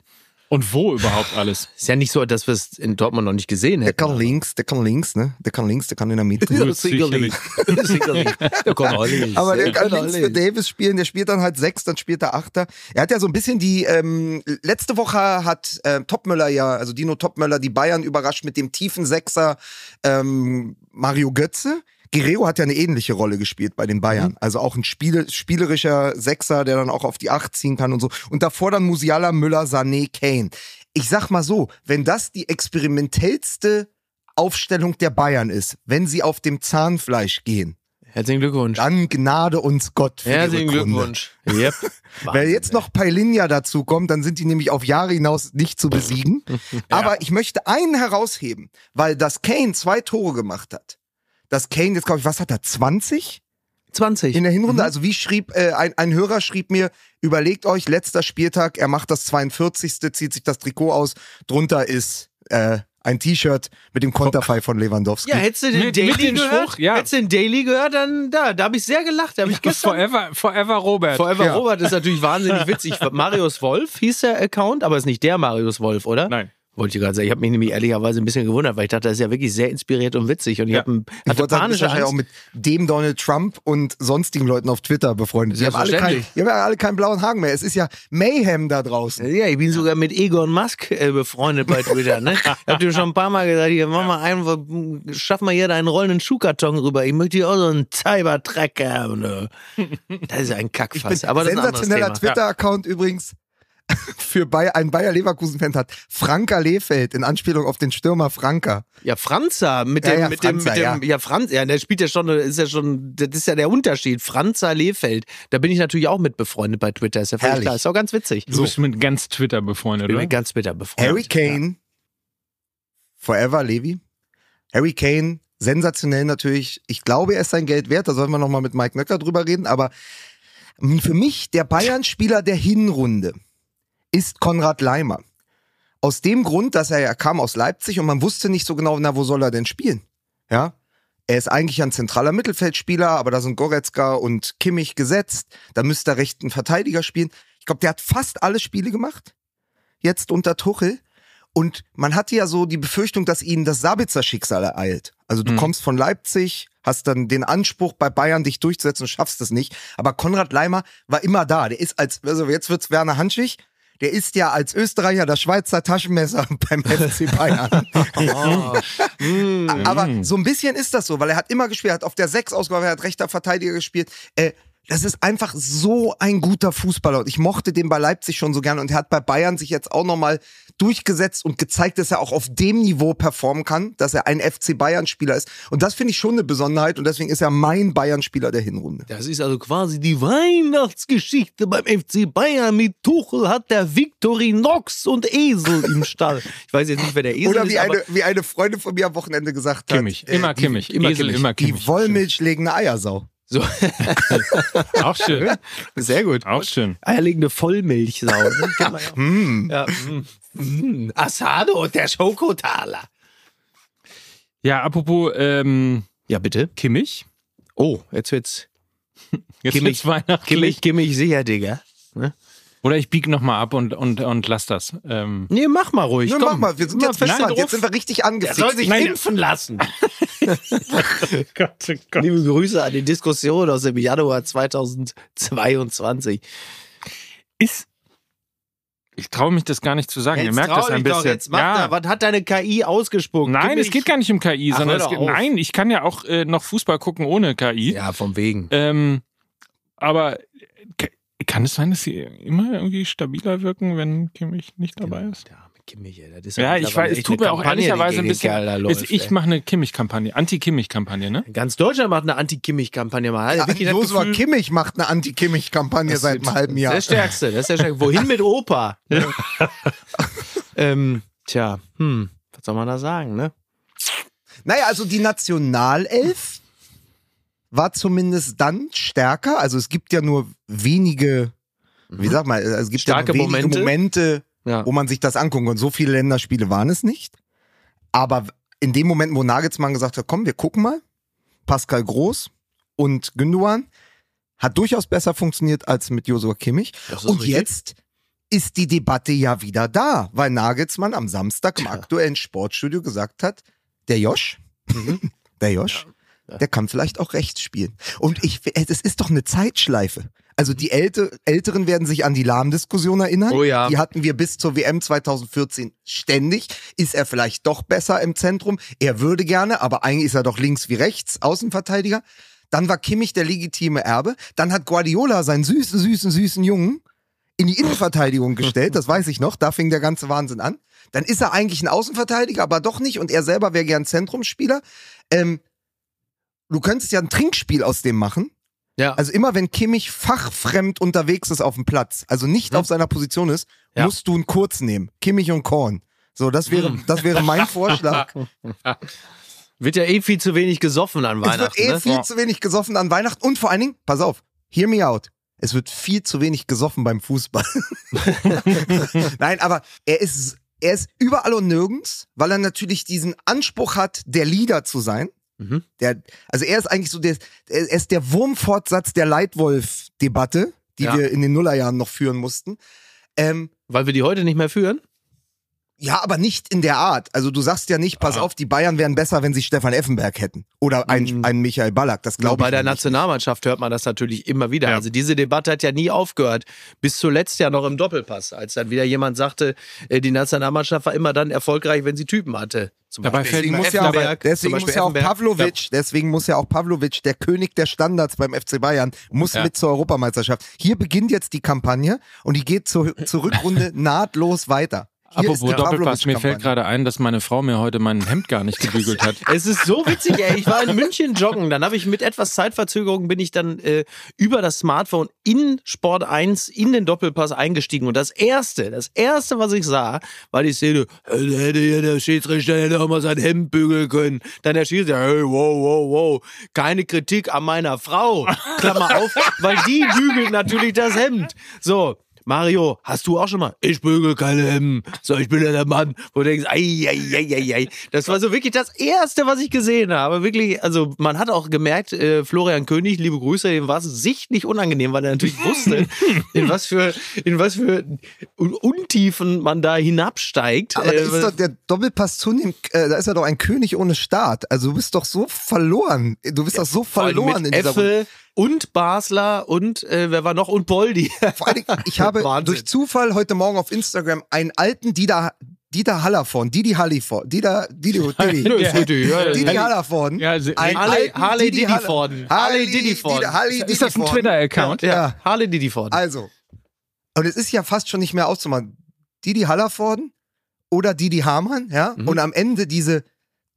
Und wo überhaupt alles? Ist ja nicht so, dass wir es in Dortmund noch nicht gesehen Der hätten. kann links, der kann links, ne? Der kann links, der kann in der Mitte. Ja, sicherlich. sicherlich. Der kann alles. Aber der Der kann kann links für. Davis spielen, der spielt dann halt sechs, dann spielt er Achter. Er hat ja so ein bisschen die, ähm, letzte Woche hat äh, Topmöller ja, also Dino Topmöller, die Bayern überrascht mit dem tiefen Sechser ähm, Mario Götze. Guerrero hat ja eine ähnliche Rolle gespielt bei den Bayern. Also auch ein Spiel, spielerischer Sechser, der dann auch auf die Acht ziehen kann und so. Und davor dann Musiala, Müller, Sané, Kane. Ich sag mal so, wenn das die experimentellste Aufstellung der Bayern ist, wenn sie auf dem Zahnfleisch gehen, Herzlichen Glückwunsch. dann gnade uns Gott für Herzlichen. Glückwunsch. Yep. Weil jetzt noch Pailinja dazu kommt, dann sind die nämlich auf Jahre hinaus nicht zu besiegen. Aber ich möchte einen herausheben, weil das Kane zwei Tore gemacht hat. Das Kane jetzt glaube ich, was hat er 20 20. in der Mhm. Hinrunde? Also wie schrieb äh, ein, ein Hörer schrieb mir, überlegt euch letzter Spieltag, er macht das 42. zieht sich das Trikot aus, drunter ist äh, ein T-Shirt mit dem Konterfei von Lewandowski. ja, hättest du den Mit- Daily mit dem gehört? Spruch, ja. Hättest du den Daily gehört, dann da, da habe ich sehr gelacht. Da habe ich gestern Forever, forever Robert. Forever Ja. Robert ist natürlich wahnsinnig witzig. Marius Wolf hieß der Account, aber ist nicht der Marius Wolf, oder? Nein. Wollte ich gerade sagen. Ich habe mich nämlich ehrlicherweise ein bisschen gewundert, weil ich dachte, das ist ja wirklich sehr inspiriert und witzig. Und ich Ja. habe Ich hatte sagen, bist panische auch Angst. mit dem Donald Trump und sonstigen Leuten auf Twitter befreundet. Die haben, alle kein, die haben ja alle keinen blauen Haken mehr. Es ist ja Mayhem da draußen. Ja, ich bin sogar mit Egon Musk äh, befreundet bei Twitter. Ne? Ich hab dir schon ein paar Mal gesagt, hier, mach mal einen, schaff mal hier deinen rollenden Schuhkarton rüber. Ich möchte hier auch so einen Cybertruck haben. Ne? Das ist ein Kackfass. Aber Sensationeller. Twitter-Account übrigens für Bayer, ein Bayer Leverkusen-Fan hat Franka Lehfeld in Anspielung auf den Stürmer Franka. Ja, Franza mit Ja, dem, ja, mit Franza, dem, mit dem, ja. Franz, ja, der spielt ja schon, ist ja schon, das ist ja der Unterschied. Franza Lehfeld. Da bin ich natürlich auch mit befreundet bei Twitter. Ist ja völlig klar. Ist auch ganz witzig. Du bist mit ganz Twitter befreundet, bin oder? mit ganz bitter befreundet. Harry Kane, forever Levi. Harry Kane, sensationell natürlich. Ich glaube, er ist sein Geld wert. Da sollten wir nochmal mit Mike Nöcker drüber reden. Aber für mich, der Bayern-Spieler der Hinrunde ist Konrad Leimer. Aus dem Grund, dass er ja kam aus Leipzig und man wusste nicht so genau, na, wo soll er denn spielen? Ja. Er ist eigentlich ein zentraler Mittelfeldspieler, aber da sind Goretzka und Kimmich gesetzt. Da müsste er rechten Verteidiger spielen. Ich glaube, der hat fast alle Spiele gemacht. Jetzt unter Tuchel. Und man hatte ja so die Befürchtung, dass ihnen das Sabitzer Schicksal ereilt. Also du Mhm. kommst von Leipzig, hast dann den Anspruch bei Bayern dich durchzusetzen und schaffst es nicht. Aber Konrad Leimer war immer da. Der ist als, also jetzt wird's Werner Hanschig. Der ist ja als Österreicher das Schweizer Taschenmesser beim FC Bayern. Aber so ein bisschen ist das so, weil er hat immer gespielt, hat auf der 6 ausgegangen, er hat rechter Verteidiger gespielt. Äh, das ist einfach so ein guter Fußballer und ich mochte den bei Leipzig schon so gern und er hat bei Bayern sich jetzt auch nochmal durchgesetzt und gezeigt, dass er auch auf dem Niveau performen kann, dass er ein FC Bayern Spieler ist und das finde ich schon eine Besonderheit und deswegen ist er mein Bayern Spieler der Hinrunde. Das ist also quasi die Weihnachtsgeschichte beim FC Bayern. Mit Tuchel hat der Victorinox und Esel im Stall. Ich weiß jetzt nicht, wer der Esel Oder ist, wie aber eine, wie eine Freundin von mir am Wochenende gesagt Kimmich. hat. äh, Immer die, Kimmich. immer Esel, Kimmich. immer Die Kimmich. wollmilchlegende Eiersau. so. Auch schön. Sehr gut. Auch schön. Eierlegende Vollmilchsau. Ne? Ja. Hm. Ja, mm, mm. Asado und der Schokotaler. Ja, apropos ähm, Ja, bitte. Kimmich. Oh, jetzt wird's Jetzt Kimmich. wird's weihnachtlich. Kimmich, Kimmich sicher, Digga. Oder ich bieg nochmal ab und, und, und lass das. Ähm, Nee, mach mal ruhig. Komm. mach mal, wir sind jetzt fest. Jetzt sind wir richtig Der angefixt. soll sich Nein, impfen lassen. Gott, oh Gott. Liebe Grüße an die Diskussion aus dem Januar 2022. Ist. Ich traue mich das gar nicht zu sagen. Ihr merkt das ein bisschen. jetzt mach da, was hat deine KI ausgespuckt? Nein, Gib es geht gar nicht um KI, Ach, sondern geht, doch nein, ich kann ja auch äh, noch Fußball gucken ohne KI. Ja, vom Wegen. Ähm, aber ka- kann es sein, dass sie immer irgendwie stabiler wirken, wenn Kimmich nicht dabei ist? Ja, Kimmich, ey, das ist Ja, ich weiß, es tut mir auch Kampagne, ehrlicherweise ein bisschen. Läuft, ich mache eine Kimmich-Kampagne, Anti-Kimmich-Kampagne, ne? Ganz Deutschland macht eine Anti-Kimmich-Kampagne mal. Ja, Ja, das Joshua Gefühl- Kimmich macht eine Anti-Kimmich-Kampagne Das seit ist einem halben Jahr. Der Stärkste, das ist der Stärkste. Wohin mit Opa? ähm, tja, hm, was soll man da sagen, ne? Naja, also die Nationalelf war zumindest dann stärker. Also es gibt ja nur wenige, wie sag mal, es gibt Starke ja nur wenige Momente. Momente, Ja. wo man sich das angucken kann. Und so viele Länderspiele waren es nicht. Aber in dem Moment, wo Nagelsmann gesagt hat, komm, wir gucken mal, Pascal Groß und Gündogan, hat durchaus besser funktioniert als mit Joshua Kimmich. Und richtig. jetzt ist die Debatte ja wieder da, weil Nagelsmann am Samstag im aktuellen Sportstudio gesagt hat, der Josh, der Josh, der kann vielleicht auch rechts spielen. Und ich, es ist doch eine Zeitschleife. Also die Älte, Älteren werden sich an die Lahm-Diskussion erinnern. Oh ja. Die hatten wir bis zur WM 2014 ständig. Ist er vielleicht doch besser im Zentrum? Er würde gerne, aber eigentlich ist er doch links wie rechts, Außenverteidiger. Dann war Kimmich der legitime Erbe. Dann hat Guardiola seinen süßen, süßen, süßen Jungen in die Innenverteidigung gestellt, das weiß ich noch, da fing der ganze Wahnsinn an. Dann ist er eigentlich ein Außenverteidiger, aber doch nicht und er selber wäre gern Zentrumsspieler. Ähm, du könntest ja ein Trinkspiel aus dem machen. Ja. Also immer wenn Kimmich fachfremd unterwegs ist auf dem Platz, also nicht auf seiner Position ist, Ja. musst du einen Kurz nehmen. Kimmich und Korn. So, das wäre, das wäre mein Vorschlag. Wird ja eh viel zu wenig gesoffen an Es wird Weihnachten. eh ne? viel zu wenig gesoffen an Weihnachten und vor allen Dingen, pass auf, hear me out. Es wird viel zu wenig gesoffen beim Fußball. Nein, aber er ist, er ist überall und nirgends, weil er natürlich diesen Anspruch hat, der Leader zu sein. Mhm. Der, also er ist eigentlich so der, er ist der Wurmfortsatz der Leitwolf-Debatte, die Ja. wir in den Nullerjahren noch führen mussten. Ähm, Weil wir die heute nicht mehr führen? Ja, aber nicht in der Art. Also du sagst ja nicht, pass Ah. auf, die Bayern wären besser, wenn sie Stefan Effenberg hätten. Oder einen, Mhm. einen Michael Ballack. Das glaube ich bei der nicht. Nationalmannschaft hört man das natürlich immer wieder. Ja. Also diese Debatte hat ja nie aufgehört. Bis zuletzt ja noch im Doppelpass, als dann wieder jemand sagte, äh, die Nationalmannschaft war immer dann erfolgreich, wenn sie Typen hatte. Zum Dabei Beispiel fällt Deswegen muss, ja auch, deswegen muss ja auch. Pavlovic, deswegen muss ja auch Pavlovic, der König der Standards beim FC Bayern, muss Ja. mit zur Europameisterschaft. Hier beginnt jetzt die Kampagne und die geht zur, zur Rückrunde nahtlos weiter. Hier Apropos Doppelpass, mir fällt gerade ein, dass meine Frau mir heute mein Hemd gar nicht gebügelt hat. Es ist so witzig, ey. Ich war in München joggen. Dann habe ich mit etwas Zeitverzögerung bin ich dann äh, über das Smartphone in Sport 1 in den Doppelpass eingestiegen. Und das erste, das erste, was ich sah, war die Szene, äh, da hätte hier der Schiedsrichter hätte auch mal sein Hemd bügeln können. Dann der Schiedsrichter, hey, wow, wow, wow. Keine Kritik an meiner Frau. Klammer auf, weil die bügelt natürlich das Hemd. So. Mario, hast du auch schon mal? Ich bügel keine Hemden. So, ich bin ja der Mann, wo du denkst, ei, ei, ei, ei, ei. Das war so wirklich das Erste, was ich gesehen habe. Wirklich, also man hat auch gemerkt, äh, Florian König, liebe Grüße, dem war es sichtlich unangenehm, weil er natürlich wusste, in was für, in was für Un- Untiefen man da hinabsteigt. Aber da Äh, ist doch der Doppelpass zunehmend, äh, da ist er doch ein König ohne Staat. Also du bist doch so verloren. Du bist doch so verloren in dieser. Äffel und Basler und äh, wer war noch? Und Poldi. Vor allen Dingen, ich habe Wahnsinn. durch Zufall heute Morgen auf Instagram einen alten Dieter, Dieter Hallervorden, Didi Halliford, Dieter, Didi, Didi, Didi, ja, Didi Hallervorden. Ja, Harley- Didi Forden. Harley Didi Forden. Ist das ein. Twitter-Account? Ja. Harley Didi Forden. Also, und es ist ja fast schon nicht mehr auszumachen. Didi Hallervorden oder Didi Hamann, ja, Mhm. und am Ende diese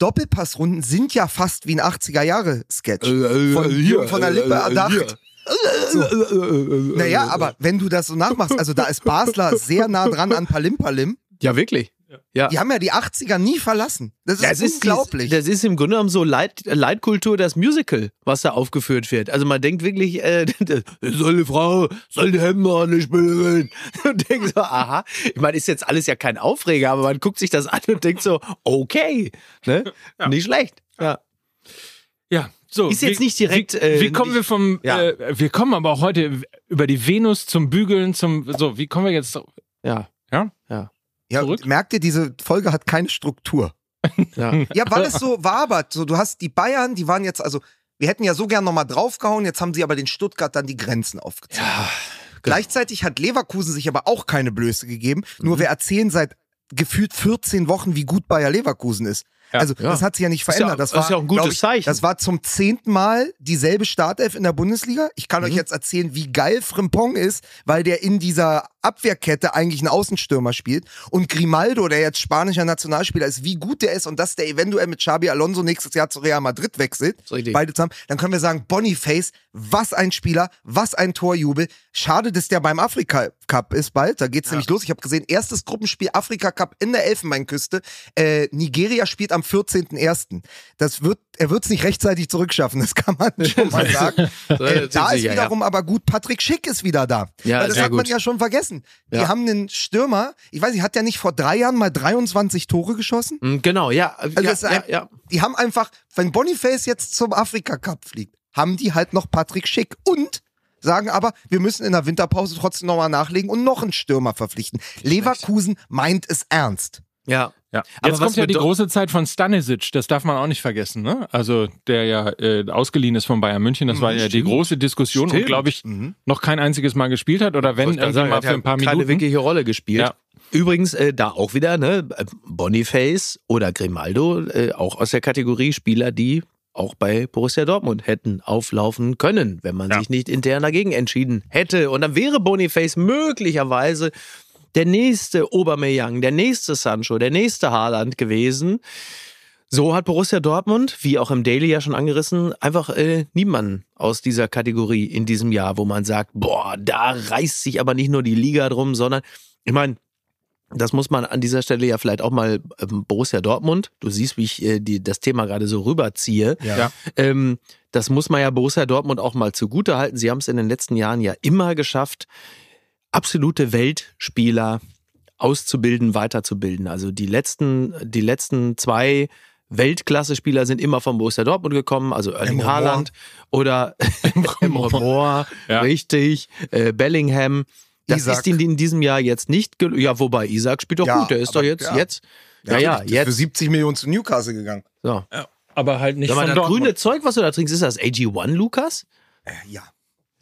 Doppelpassrunden sind ja fast wie ein 80er-Jahre-Sketch. Äh, Von, hier, von der Lippe äh, erdacht. hier. Naja, aber wenn du das so nachmachst, also da ist Basler sehr nah dran an Palim Palim. Ja, wirklich. Ja. Die haben ja die 80er nie verlassen. Das ist Das ist, unglaublich. dies- das ist im Grunde genommen so Leit, Leitkultur, das Musical, was da aufgeführt wird. Also man denkt wirklich, äh, soll eine Frau, soll die Hemden auch nicht bügeln. Und denkt so, aha. Ich meine, ist jetzt alles ja kein Aufreger, aber man guckt sich das an und denkt so, okay, ne? Nicht schlecht. Ja. Ja, so. Ist jetzt wie- nicht direkt, Wie, äh, wie kommen wir vom. Ja. Äh, wir kommen aber auch heute über die Venus zum Bügeln, zum. So, wie kommen wir jetzt. Ja. Ja? ja, zurück? merkt ihr, diese Folge hat keine Struktur. ja. Ja, weil es so wabert. So, du hast die Bayern, die waren jetzt, also, wir hätten ja so gern nochmal draufgehauen, jetzt haben sie aber den Stuttgart dann die Grenzen aufgezeigt. Gleichzeitig hat Leverkusen sich aber auch keine Blöße gegeben. Nur wir erzählen seit gefühlt 14 Wochen, wie gut Bayer Leverkusen ist. Ja. also Ja. das hat sich ja nicht Ist ja- verändert. das, das war, ist ja auch ein gutes ich, Zeichen. Das war zum zehnten Mal dieselbe Startelf in der Bundesliga. Ich kann Mhm. euch jetzt erzählen, wie geil Frimpong ist, weil der in dieser Abwehrkette eigentlich einen Außenstürmer spielt. Und Grimaldo, der jetzt spanischer Nationalspieler ist, wie gut der ist und dass der eventuell mit Xabi Alonso nächstes Jahr zu Real Madrid wechselt. Beide zusammen. Dann können wir sagen, Boniface, was ein Spieler, was ein Torjubel. Schade, dass der beim Afrika Cup ist bald. Da geht's nämlich los. Ich habe gesehen, erstes Gruppenspiel Afrika Cup in der Elfenbeinküste. Äh, Nigeria spielt am 14.01. Das wird, er wird's nicht rechtzeitig zurückschaffen, das kann man schon mal sagen. äh, da ist wiederum aber gut, Patrick Schick ist wieder da. Ja, Weil das hat man gut. ja schon vergessen. Die Ja. haben einen Stürmer, ich weiß nicht, hat der nicht vor drei Jahren mal 23 Tore geschossen? Mm, Genau, ja. Also ja, ja. Die haben einfach, wenn Boniface jetzt zum Afrika Cup fliegt, haben die halt noch Patrick Schick. Und sagen aber, wir müssen in der Winterpause trotzdem nochmal nachlegen und noch einen Stürmer verpflichten. Leverkusen meint es ernst. Ja. Ja. Jetzt kommt ja die große Zeit von Stanisic, das darf man auch nicht vergessen, ne? Also der ja äh, ausgeliehen ist von Bayern München, das war ja die große Diskussion und Stimmt. glaube ich Mhm. noch kein einziges Mal gespielt hat oder wenn irgendwie sagen, mal hat für ein paar keine Minuten. wirkliche Rolle gespielt. Ja. Übrigens, äh, da auch wieder, ne, Boniface oder Grimaldo, äh, auch aus der Kategorie Spieler, die auch bei Borussia Dortmund hätten auflaufen können, wenn man Ja. sich nicht intern dagegen entschieden hätte. Und dann wäre Boniface möglicherweise der nächste Aubameyang, der nächste Sancho, der nächste Haaland gewesen. So hat Borussia Dortmund, wie auch im Daily ja schon angerissen, einfach äh, niemanden aus dieser Kategorie in diesem Jahr, wo man sagt, boah, da reißt sich aber nicht nur die Liga drum, sondern ich meine, das muss man an dieser Stelle ja vielleicht auch mal ähm, Borussia Dortmund, du siehst, wie ich äh, die, das Thema gerade so rüberziehe, Ja. ähm, das muss man ja Borussia Dortmund auch mal zugute halten. Sie haben es in den letzten Jahren ja immer geschafft, absolute Weltspieler auszubilden, weiterzubilden. Also die letzten, die letzten zwei Weltklasse-Spieler sind immer von Borussia Dortmund gekommen, also Erling. Haaland oder Emre Moore, Ja. richtig, äh, Bellingham. Das Isaac. ist in, in diesem Jahr jetzt nicht, gel- ja, wobei Isaac spielt doch Ja, gut, der ist doch jetzt, ja. jetzt, ja, ja, der ist Für jetzt, 70 Millionen zu Newcastle gegangen. so. aber halt nicht Sag mal, von das Dortmund. grüne Zeug, was du da trinkst, ist das AG1, Lukas? Äh, ja.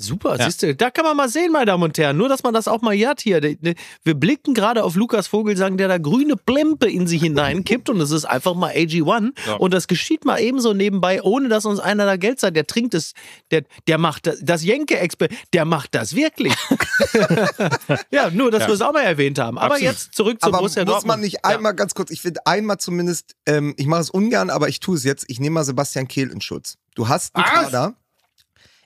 Super, Ja. siehst du, da kann man mal sehen, meine Damen und Herren. Nur, dass man das auch mal hat hier. Wir blicken gerade auf Lukas Vogelsang, der da grüne Plempe in sich hineinkippt und es ist einfach mal AG1. Ja. Und das geschieht mal ebenso nebenbei, ohne dass uns einer da Geld zahlt. Der trinkt es, der, der macht das, das Jenke-Expert, der macht das wirklich. ja, nur, dass Ja. wir es auch mal erwähnt haben. Aber Absolut. jetzt zurück zu Aber Borussia muss Dortmund. man nicht einmal ganz kurz, ich finde einmal zumindest, ähm, ich mache es ungern, aber ich tue es jetzt, ich nehme mal Sebastian Kehl in Schutz. Du hast einen Was? Kader,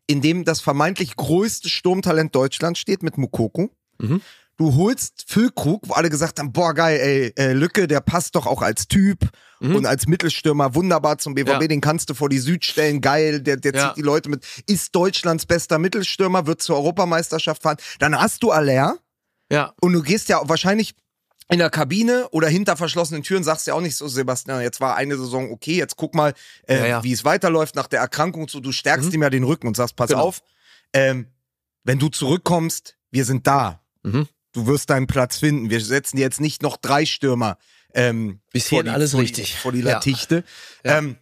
in dem das vermeintlich größte Sturmtalent Deutschlands steht mit Mukoko. Mhm. Du holst Füllkrug, wo alle gesagt haben, boah geil, ey, äh, Lücke, der passt doch auch als Typ Mhm. und als Mittelstürmer wunderbar zum BVB, Ja. den kannst du vor die Süd stellen, geil, der, der Ja. zieht die Leute mit, ist Deutschlands bester Mittelstürmer, wird zur Europameisterschaft fahren. Dann hast du Aller, Ja, und du gehst ja wahrscheinlich in der Kabine oder hinter verschlossenen Türen, sagst ja auch nicht so, Sebastian, jetzt war eine Saison okay, jetzt guck mal, äh, Ja, ja. wie es weiterläuft nach der Erkrankung. So, du stärkst Mhm. ihm ja den Rücken und sagst, pass Genau. auf, ähm, wenn du zurückkommst, wir sind da. Mhm. Du wirst deinen Platz finden. Wir setzen jetzt nicht noch drei Stürmer. Ähm, Bis vor hierhin die- alles vor richtig. Die, vor die. Latichte. Ja. Ähm,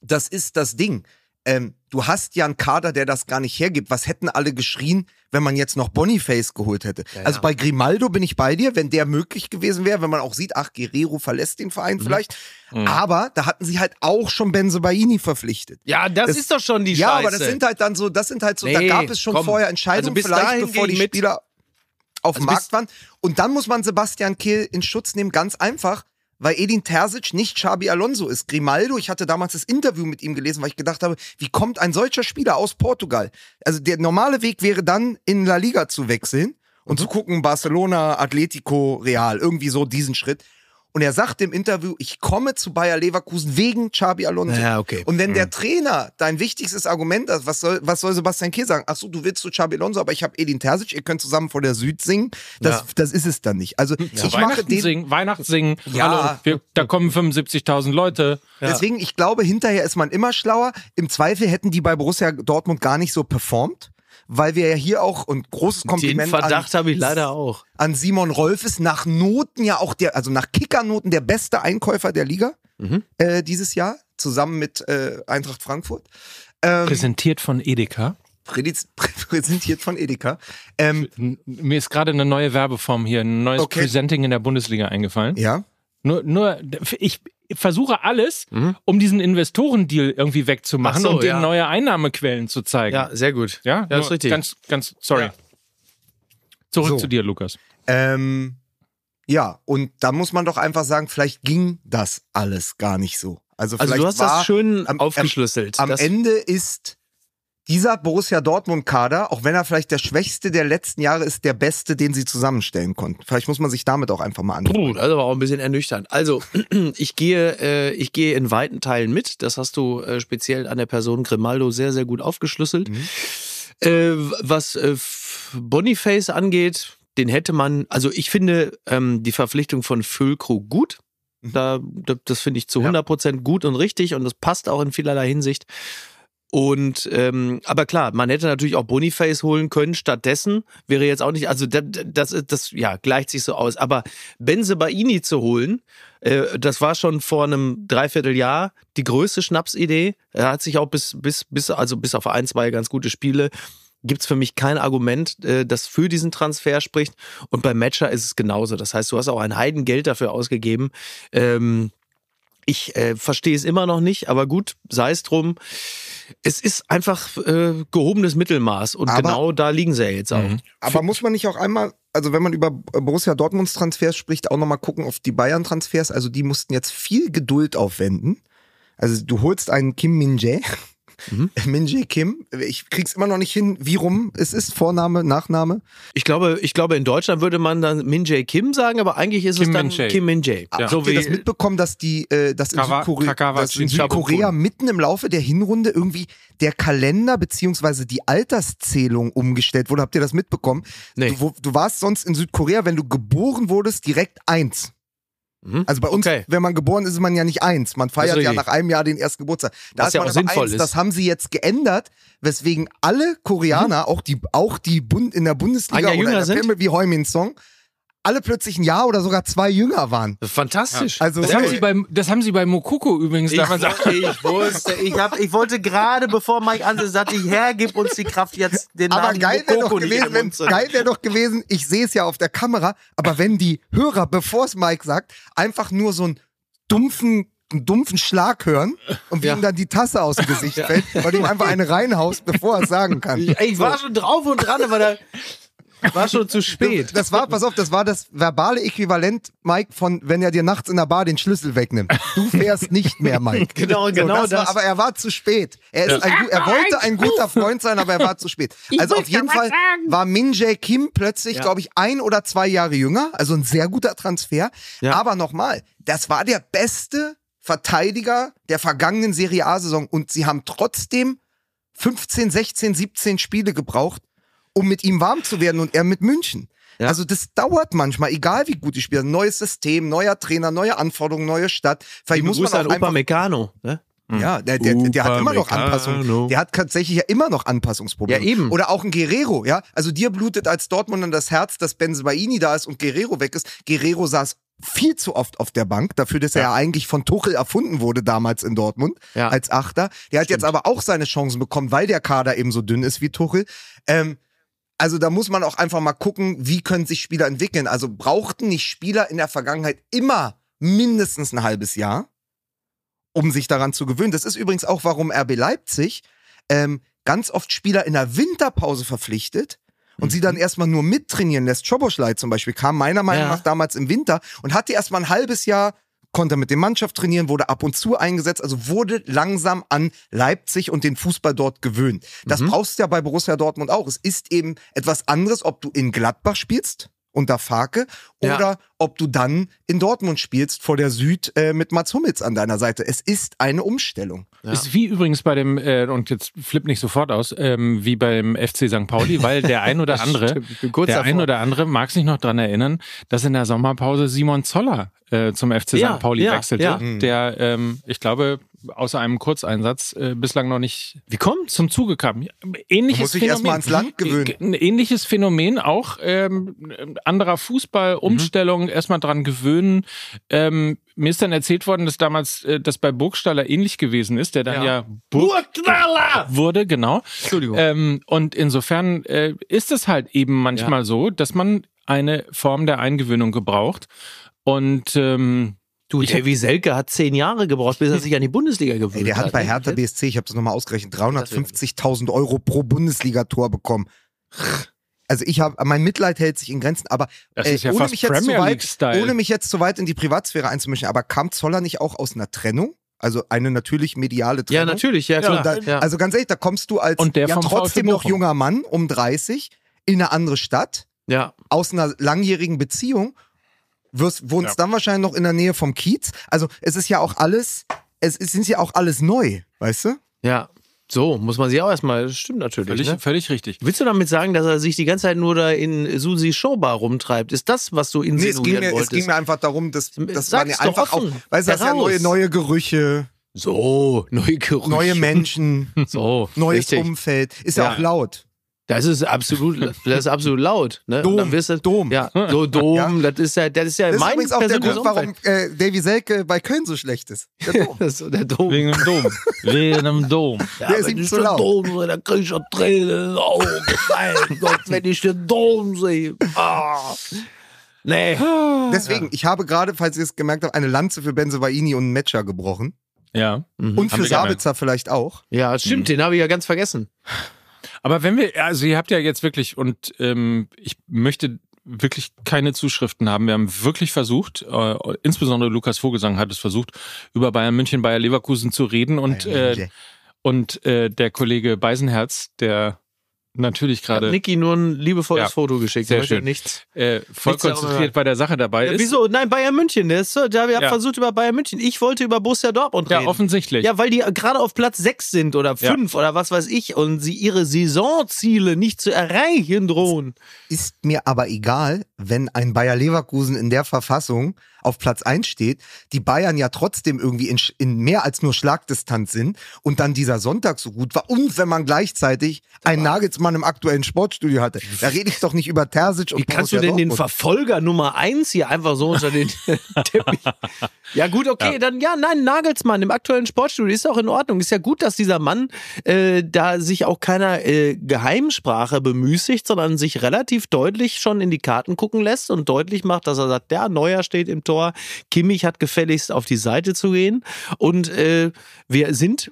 das ist das Ding. Ähm, du hast ja einen Kader, der das gar nicht hergibt. Was hätten alle geschrien, wenn man jetzt noch Boniface geholt hätte? Ja, Also ja. bei Grimaldo bin ich bei dir, wenn der möglich gewesen wäre, wenn man auch sieht, ach, Guerrero verlässt den Verein vielleicht. Mhm. Aber da hatten sie halt auch schon Benzebaini verpflichtet. ja das, Das- ist doch schon die ja, Scheiße. aber das sind halt dann so, das sind halt so, da Nee, gab es schon komm. vorher Entscheidungen, Also bis vielleicht bevor die. Spieler auf dem Also bis- Markt waren. Und dann muss man Sebastian Kehl in Schutz nehmen, ganz einfach, weil Edin Terzic nicht Xabi Alonso ist. Grimaldo, ich hatte damals das Interview mit ihm gelesen, weil ich gedacht habe, wie kommt ein solcher Spieler aus Portugal? Also der normale Weg wäre dann in La Liga zu wechseln und zu gucken, Barcelona, Atletico, Real, irgendwie so diesen Schritt. Und er sagte im Interview, ich komme zu Bayer Leverkusen wegen Xabi Alonso. Ja, okay. Und wenn der Trainer dein wichtigstes Argument hat, was soll, was soll Sebastian Kehl sagen? Ach so, du willst zu Xabi Alonso, aber ich habe Edin Terzic, ihr könnt zusammen vor der Süd singen. Das, Ja. das ist es dann nicht. Also ich mache Weihnachten den, singen, Weihnachtssingen. Ja. Hallo, wir, da kommen 75.000 Leute. deswegen, ich glaube, hinterher ist man immer schlauer. Im Zweifel hätten die bei Borussia Dortmund gar nicht so performt. Weil wir ja hier auch, und großes Den Kompliment an, Verdacht habe ich leider auch. an Simon Rolf ist nach Noten ja auch der, also nach Kickernoten der beste Einkäufer der Liga Mhm. äh, dieses Jahr, zusammen mit äh, Eintracht Frankfurt. Ähm, Präsentiert von Edeka. prädiz- präsentiert von Edeka. Ähm, Mir ist gerade eine neue Werbeform hier, ein neues Okay. Presenting in der Bundesliga eingefallen. ja. Nur, nur, ich versuche alles, Mhm. um diesen Investorendeal irgendwie wegzumachen Ach so, und denen ja. neue Einnahmequellen zu zeigen. Ja, sehr gut. ja, ja nur ist richtig. Ganz, ganz, sorry. Ja. Zurück So. zu dir, Lukas. Ähm, ja, und da muss man doch einfach sagen, vielleicht ging das alles gar nicht so. Also, also du hast war das schön am- aufgeschlüsselt. am das, Ende ist dieser Borussia Dortmund-Kader, auch wenn er vielleicht der schwächste der letzten Jahre ist, der beste, den sie zusammenstellen konnten. Vielleicht muss man sich damit auch einfach mal Puh, anschauen. das ist aber auch ein bisschen ernüchternd. Also, ich gehe, äh, ich gehe in weiten Teilen mit. Das hast du äh, speziell an der Person Grimaldo sehr, sehr gut aufgeschlüsselt. Mhm. Äh, was äh, Boniface angeht, den hätte man, also ich finde ähm, die Verpflichtung von Füllkrug gut. Mhm. Da, da, das finde ich zu Ja. 100% gut und richtig und das passt auch in vielerlei Hinsicht. Und ähm, aber klar, man hätte natürlich auch Boniface holen können. Stattdessen wäre jetzt auch nicht, also das, das, das ja gleicht sich so aus. Aber Benzebaini zu holen, äh, das war schon vor einem Dreivierteljahr die größte Schnapsidee. Er hat sich auch bis bis bis also bis auf ein zwei ganz gute Spiele gibt's für mich kein Argument, äh, das für diesen Transfer spricht. Und beim Matcher ist es genauso. Das heißt, du hast auch ein Heidengeld dafür ausgegeben. Ähm, ich äh, verstehe es immer noch nicht, aber gut, sei es drum. Es ist einfach äh, gehobenes Mittelmaß und Aber- genau da liegen sie ja jetzt auch. Mhm. Aber muss man nicht auch einmal, also wenn man über Borussia Dortmunds Transfers spricht, auch nochmal gucken auf die Bayern-Transfers. Also die mussten jetzt viel Geduld aufwenden. Also du holst einen Kim Min-jae, Mhm. Min-jae Kim. Ich krieg's immer noch nicht hin, wie rum es ist, Vorname, Nachname. Ich glaube, ich glaube, in Deutschland würde man dann Min Jae Kim sagen, aber eigentlich ist Kim es dann Min-jae. Kim Min Jae. Ja. So Habt ihr wie das mitbekommen, dass die, äh, dass in, Kawa- Südkorea, Kakawa dass in Südkorea mitten im Laufe der Hinrunde irgendwie der Kalender beziehungsweise die Alterszählung umgestellt wurde? Habt ihr das mitbekommen? Nee. Du, wo- du warst sonst in Südkorea, wenn du geboren wurdest, direkt eins. Mhm. Also bei uns, Okay. wenn man geboren ist, ist man ja nicht eins. Man feiert ja nach einem Jahr den ersten Geburtstag. Da Was ist ja man auch aber sinnvoll eins. ist. Das haben sie jetzt geändert, weswegen alle Koreaner, Mhm. auch die, auch die Bund, in der Bundesliga oder in der? Premier wie Heumin Song, alle plötzlich ein Jahr oder sogar zwei jünger waren. Fantastisch. Also Das, haben sie bei, das haben sie bei Mokoko übrigens Ich, damals ich wusste, ich, hab, ich wollte gerade, bevor Mike Anse sagte, Herr, gib uns die Kraft, jetzt den Aber Namen geil wäre doch Mokoko in gewesen, wenn, geil wäre doch gewesen, ich sehe es ja auf der Kamera, aber wenn die Hörer, bevor es Mike sagt, einfach nur so einen dumpfen, einen dumpfen Schlag hören und wie Ja. ihm dann die Tasse aus dem Gesicht fällt, weil du ihm einfach eine reinhaust, bevor er es sagen kann. Ich, ich war schon drauf und dran, aber da war schon zu spät. Das war, pass auf, das war das verbale Äquivalent, Mike, von wenn er dir nachts in der Bar den Schlüssel wegnimmt. Du fährst nicht mehr, Mike. Genau, So, genau das. War, das. aber er war zu spät. Er, ist ein, er wollte ein guter Freund sein, aber er war zu spät. Also auf jeden Fall war Min Jae Kim plötzlich, Ja. glaube ich, ein oder zwei Jahre jünger. Also ein sehr guter Transfer. Ja. Aber nochmal, das war der beste Verteidiger der vergangenen Serie A-Saison und sie haben trotzdem 15, 16, 17 Spiele gebraucht, um mit ihm warm zu werden und er mit München. Ja. Also das dauert manchmal, egal wie gut die spielen. Neues System, neuer Trainer, neue Anforderungen, neue Stadt. Vielleicht muss man auch an Opa Meccano. Ne? ja, der, der, der hat immer noch. Anpassungen. Der hat tatsächlich ja immer noch Anpassungsprobleme. Ja, eben. Oder auch ein Guerrero, ja. Also dir blutet als Dortmunder das Herz, dass Benzebaini da ist und Guerrero weg ist. Guerrero saß viel zu oft auf der Bank, dafür, dass er ja eigentlich von Tuchel erfunden wurde damals in Dortmund Ja. als Achter. Der hat jetzt aber auch seine Chancen bekommen, weil der Kader eben so dünn ist wie Tuchel. Ähm, also da muss man auch einfach mal gucken, wie können sich Spieler entwickeln. Also brauchten nicht Spieler in der Vergangenheit immer mindestens ein halbes Jahr, um sich daran zu gewöhnen. Das ist übrigens auch, warum RB Leipzig ähm, ganz oft Spieler in der Winterpause verpflichtet und sie dann erstmal nur mittrainieren lässt. Choboschlei zum Beispiel kam meiner Meinung Ja. nach damals im Winter und hatte erstmal ein halbes Jahr konnte mit der Mannschaft trainieren, wurde ab und zu eingesetzt, also wurde langsam an Leipzig und den Fußball dort gewöhnt. Das brauchst du ja bei Borussia Dortmund auch. Es ist eben etwas anderes, ob du in Gladbach spielst unter Farke Ja. oder ob du dann in Dortmund spielst vor der Süd äh, mit Mats Hummels an deiner Seite. Es ist eine Umstellung. Ja. Ist wie übrigens bei dem, äh, und jetzt flippt nicht sofort aus, ähm, wie beim FC St. Pauli, weil der ein oder andere, der davor. ein oder andere mag sich noch dran erinnern, dass in der Sommerpause Simon Zoller äh, zum FC Ja, St. Pauli ja, wechselte, ja. der, ähm, ich glaube, außer einem Kurzeinsatz äh, bislang noch nicht Wie kommt's? zum Zuge kam. Ähnliches Muss sich Phänomen. erstmal ans Land gewöhnen. Ein ähnliches Phänomen auch. Ähm, anderer Fußball, Umstellung, erstmal dran gewöhnen. Ähm, mir ist dann erzählt worden, dass damals äh, das bei Burgstaller ähnlich gewesen ist, der dann ja, Ja. Burgstaller wurde, genau. Entschuldigung. Ähm, und insofern äh, ist es halt eben manchmal so, dass man eine Form der Eingewöhnung gebraucht. Und ähm, Du, Ich- Davy Selke hat zehn Jahre gebraucht, bis er sich an die Bundesliga gewöhnt Ey, der hat bei ne? Hertha BSC, ich habe das nochmal ausgerechnet, 350.000 Euro pro Bundesligator bekommen. Also ich habe, mein Mitleid hält sich in Grenzen, aber Das äh, ist ja ohne, fast mich jetzt zu weit, ohne mich jetzt zu weit in die Privatsphäre einzumischen, aber kam Zoller nicht auch aus einer Trennung? Also eine natürlich mediale Trennung? Ja, natürlich, ja klar. Da, ja. Also ganz ehrlich, da kommst du als Und der ja, trotzdem noch junger Mann um 30 in eine andere Stadt ja. aus einer langjährigen Beziehung, wirst, wohnst Ja. dann wahrscheinlich noch in der Nähe vom Kiez. Also es ist ja auch alles, es ist, sind ja auch alles neu, weißt du? Ja. So, muss man sich auch erstmal, das stimmt natürlich. völlig, ne? völlig richtig. Willst du damit sagen, dass er sich die ganze Zeit nur da in Susi Showbar rumtreibt? Ist das, was du Nee, insinuieren es ging, mir, es ging mir einfach darum, dass das Sag's waren ja einfach auch, offen. weißt du, das ist ja neue, neue Gerüche. So, neue Gerüche. neue Menschen, So, neues richtig. Umfeld. Ist ja, Ja. auch laut. Das ist absolut, das ist absolut laut. Ne? Dom, Und dann wirst du, Dom. Ja, so Dom, das ist ja, das ist ja Das ist mein übrigens auch der Grund, warum äh, Davy Selke bei Köln so schlecht ist. Der Dom. Das ist so der Dom. Wegen dem Dom. Wegen dem Dom. Ja, Der ist wenn ihm ich zu den laut. Dom sehe, dann krieg ich schon Tränen Augen. Mein Gott, wenn ich den Dom sehe. Ah. Nee. Deswegen, ich habe gerade, falls ihr es gemerkt habt, eine Lanze für Benzobaini und Metscher gebrochen. Ja. Mhm. Und für. Sabitzer vielleicht auch. Ja, stimmt, den habe ich ja ganz vergessen. Aber wenn wir, also ihr habt ja jetzt wirklich, und ähm, ich möchte wirklich keine Zuschriften haben. Wir haben wirklich versucht, äh, insbesondere Lukas Vogelsang hat es versucht, über Bayern München, Bayer Leverkusen zu reden und, äh, und äh, der Kollege Beisenherz, der natürlich gerade Niki nur ein liebevolles Ja, Foto geschickt. sehr schön. Nichts. äh, voll Nichts konzentriert bei der Sache dabei Ja, ist. wieso? Nein, Bayern München. Der ist so, da wir Ja. versucht über Bayern München. Ich wollte über Borussia Dortmund Ja, reden. offensichtlich. Ja, weil die gerade auf Platz 6 sind oder Ja. 5 oder was weiß ich und sie ihre Saisonziele nicht zu erreichen drohen. Ist mir aber egal, wenn ein Bayer Leverkusen in der Verfassung auf Platz 1 steht, die Bayern ja trotzdem irgendwie in, in mehr als nur Schlagdistanz sind und dann dieser Sonntag so gut war und wenn man gleichzeitig einen Nagelsmann im aktuellen Sportstudio hatte. Da rede ich doch nicht über Terzic und Wie kannst du Borussia denn den Dortmund. Verfolger Nummer 1 hier einfach so unter den Teppich? Ja, gut, okay, Ja. dann ja, nein, Nagelsmann im aktuellen Sportstudio ist auch in Ordnung. Ist ja gut, dass dieser Mann äh, da sich auch keiner äh, Geheimsprache bemüßigt, sondern sich relativ deutlich schon in die Karten gucken lässt und deutlich macht, dass er sagt, der Neuer steht im Tor, Kimmich hat gefälligst auf die Seite zu gehen und äh, wir sind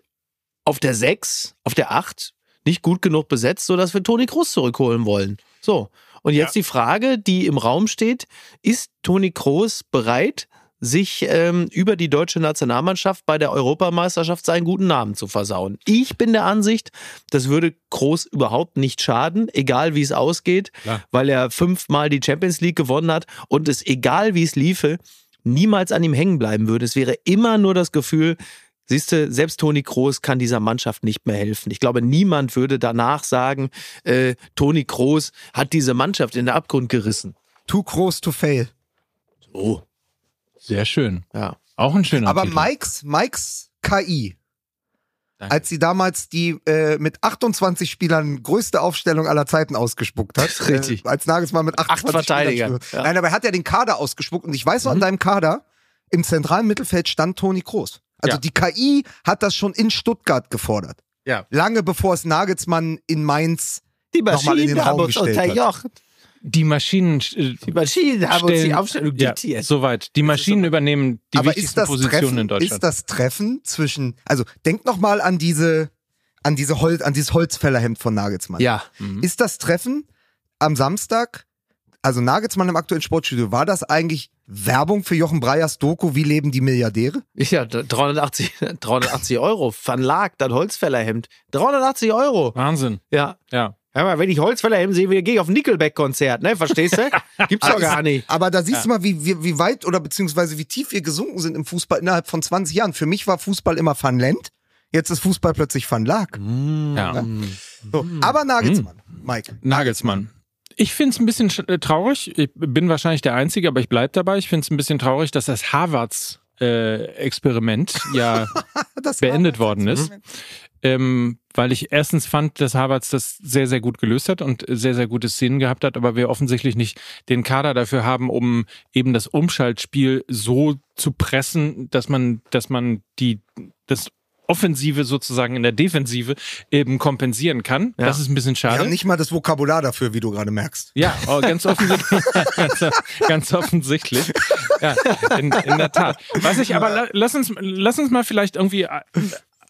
auf der 6, auf der 8 nicht gut genug besetzt, sodass wir Toni Kroos zurückholen wollen. So. Und jetzt die Frage, die im Raum steht, ist Toni Kroos bereit, sich ähm, über die deutsche Nationalmannschaft bei der Europameisterschaft seinen guten Namen zu versauen? Ich bin der Ansicht, das würde Kroos überhaupt nicht schaden, egal wie es ausgeht, Klar. weil er fünfmal die Champions League gewonnen hat und es egal wie es liefe, niemals an ihm hängen bleiben würde. Es wäre immer nur das Gefühl, Siehst du, selbst Toni Kroos kann dieser Mannschaft nicht mehr helfen. Ich glaube, niemand würde danach sagen, äh, Toni Kroos hat diese Mannschaft in den Abgrund gerissen. Too close to fail. Oh, Sehr schön. ja. Auch ein schöner Aber Titel. Mikes, Mikes KI, Danke. als sie damals die äh, mit 28 Spielern größte Aufstellung aller Zeiten ausgespuckt hat. Richtig. Äh, als Nagelsmann mit 28 Acht Verteidiger, ja. Nein, aber er hat ja den Kader ausgespuckt und ich weiß noch, Mhm. an deinem Kader im zentralen Mittelfeld stand Toni Kroos. Also Ja. die KI hat das schon in Stuttgart gefordert. Ja. Lange bevor es Nagelsmann in Mainz Die Nochmal in den Raum gestellt hat. Die Maschinen äh, Die Maschinen haben uns die stellen- Aufstellung ja, diktiert. soweit. Die Maschinen übernehmen die aber ist wichtigsten das Positionen Treffen, in Deutschland. Ist das Treffen zwischen, also denkt noch mal an diese, an diese Holz, an dieses Holzfällerhemd von Nagelsmann. Ja. Ist das Treffen am Samstag, also Nagelsmann im aktuellen Sportstudio, war das eigentlich Werbung für Jochen Breyers Doku, wie leben die Milliardäre? Ja, 380, 380 Euro. Van Laak, das Holzfällerhemd. 380 Euro. Wahnsinn. Ja. Ja. Hör mal, wenn ich Holzfällerhemd sehe, gehe ich auf ein Nickelback-Konzert, ne? Verstehst du? Gibt's doch gar nicht. Aber da siehst du mal, wie, wie, wie weit oder beziehungsweise wie tief wir gesunken sind im Fußball innerhalb von 20 Jahren. Für mich war Fußball immer Van Lent, jetzt ist Fußball plötzlich Van Laak. Ja. So. Aber Nagelsmann, Mike. Nagelsmann. Ich finde es ein bisschen sch- äh, traurig. Ich bin wahrscheinlich der Einzige, aber ich bleib dabei. Ich finde es ein bisschen traurig, dass das Harvards äh, Experiment ja Das beendet worden ist. Ähm, weil ich erstens fand, dass Harvards das sehr, sehr gut gelöst hat und sehr, sehr gute Szenen gehabt hat, aber wir offensichtlich nicht den Kader dafür haben, um eben das Umschaltspiel so zu pressen, dass man, dass man die, das Offensive sozusagen in der Defensive eben kompensieren kann. Ja. Das ist ein bisschen Wir schade. haben nicht mal das Vokabular dafür, wie du gerade merkst. Ja, oh, ganz offensichtlich. ganz, ganz offensichtlich. Ja, in, in der Tat. Was ich aber la- lass uns lass uns mal vielleicht irgendwie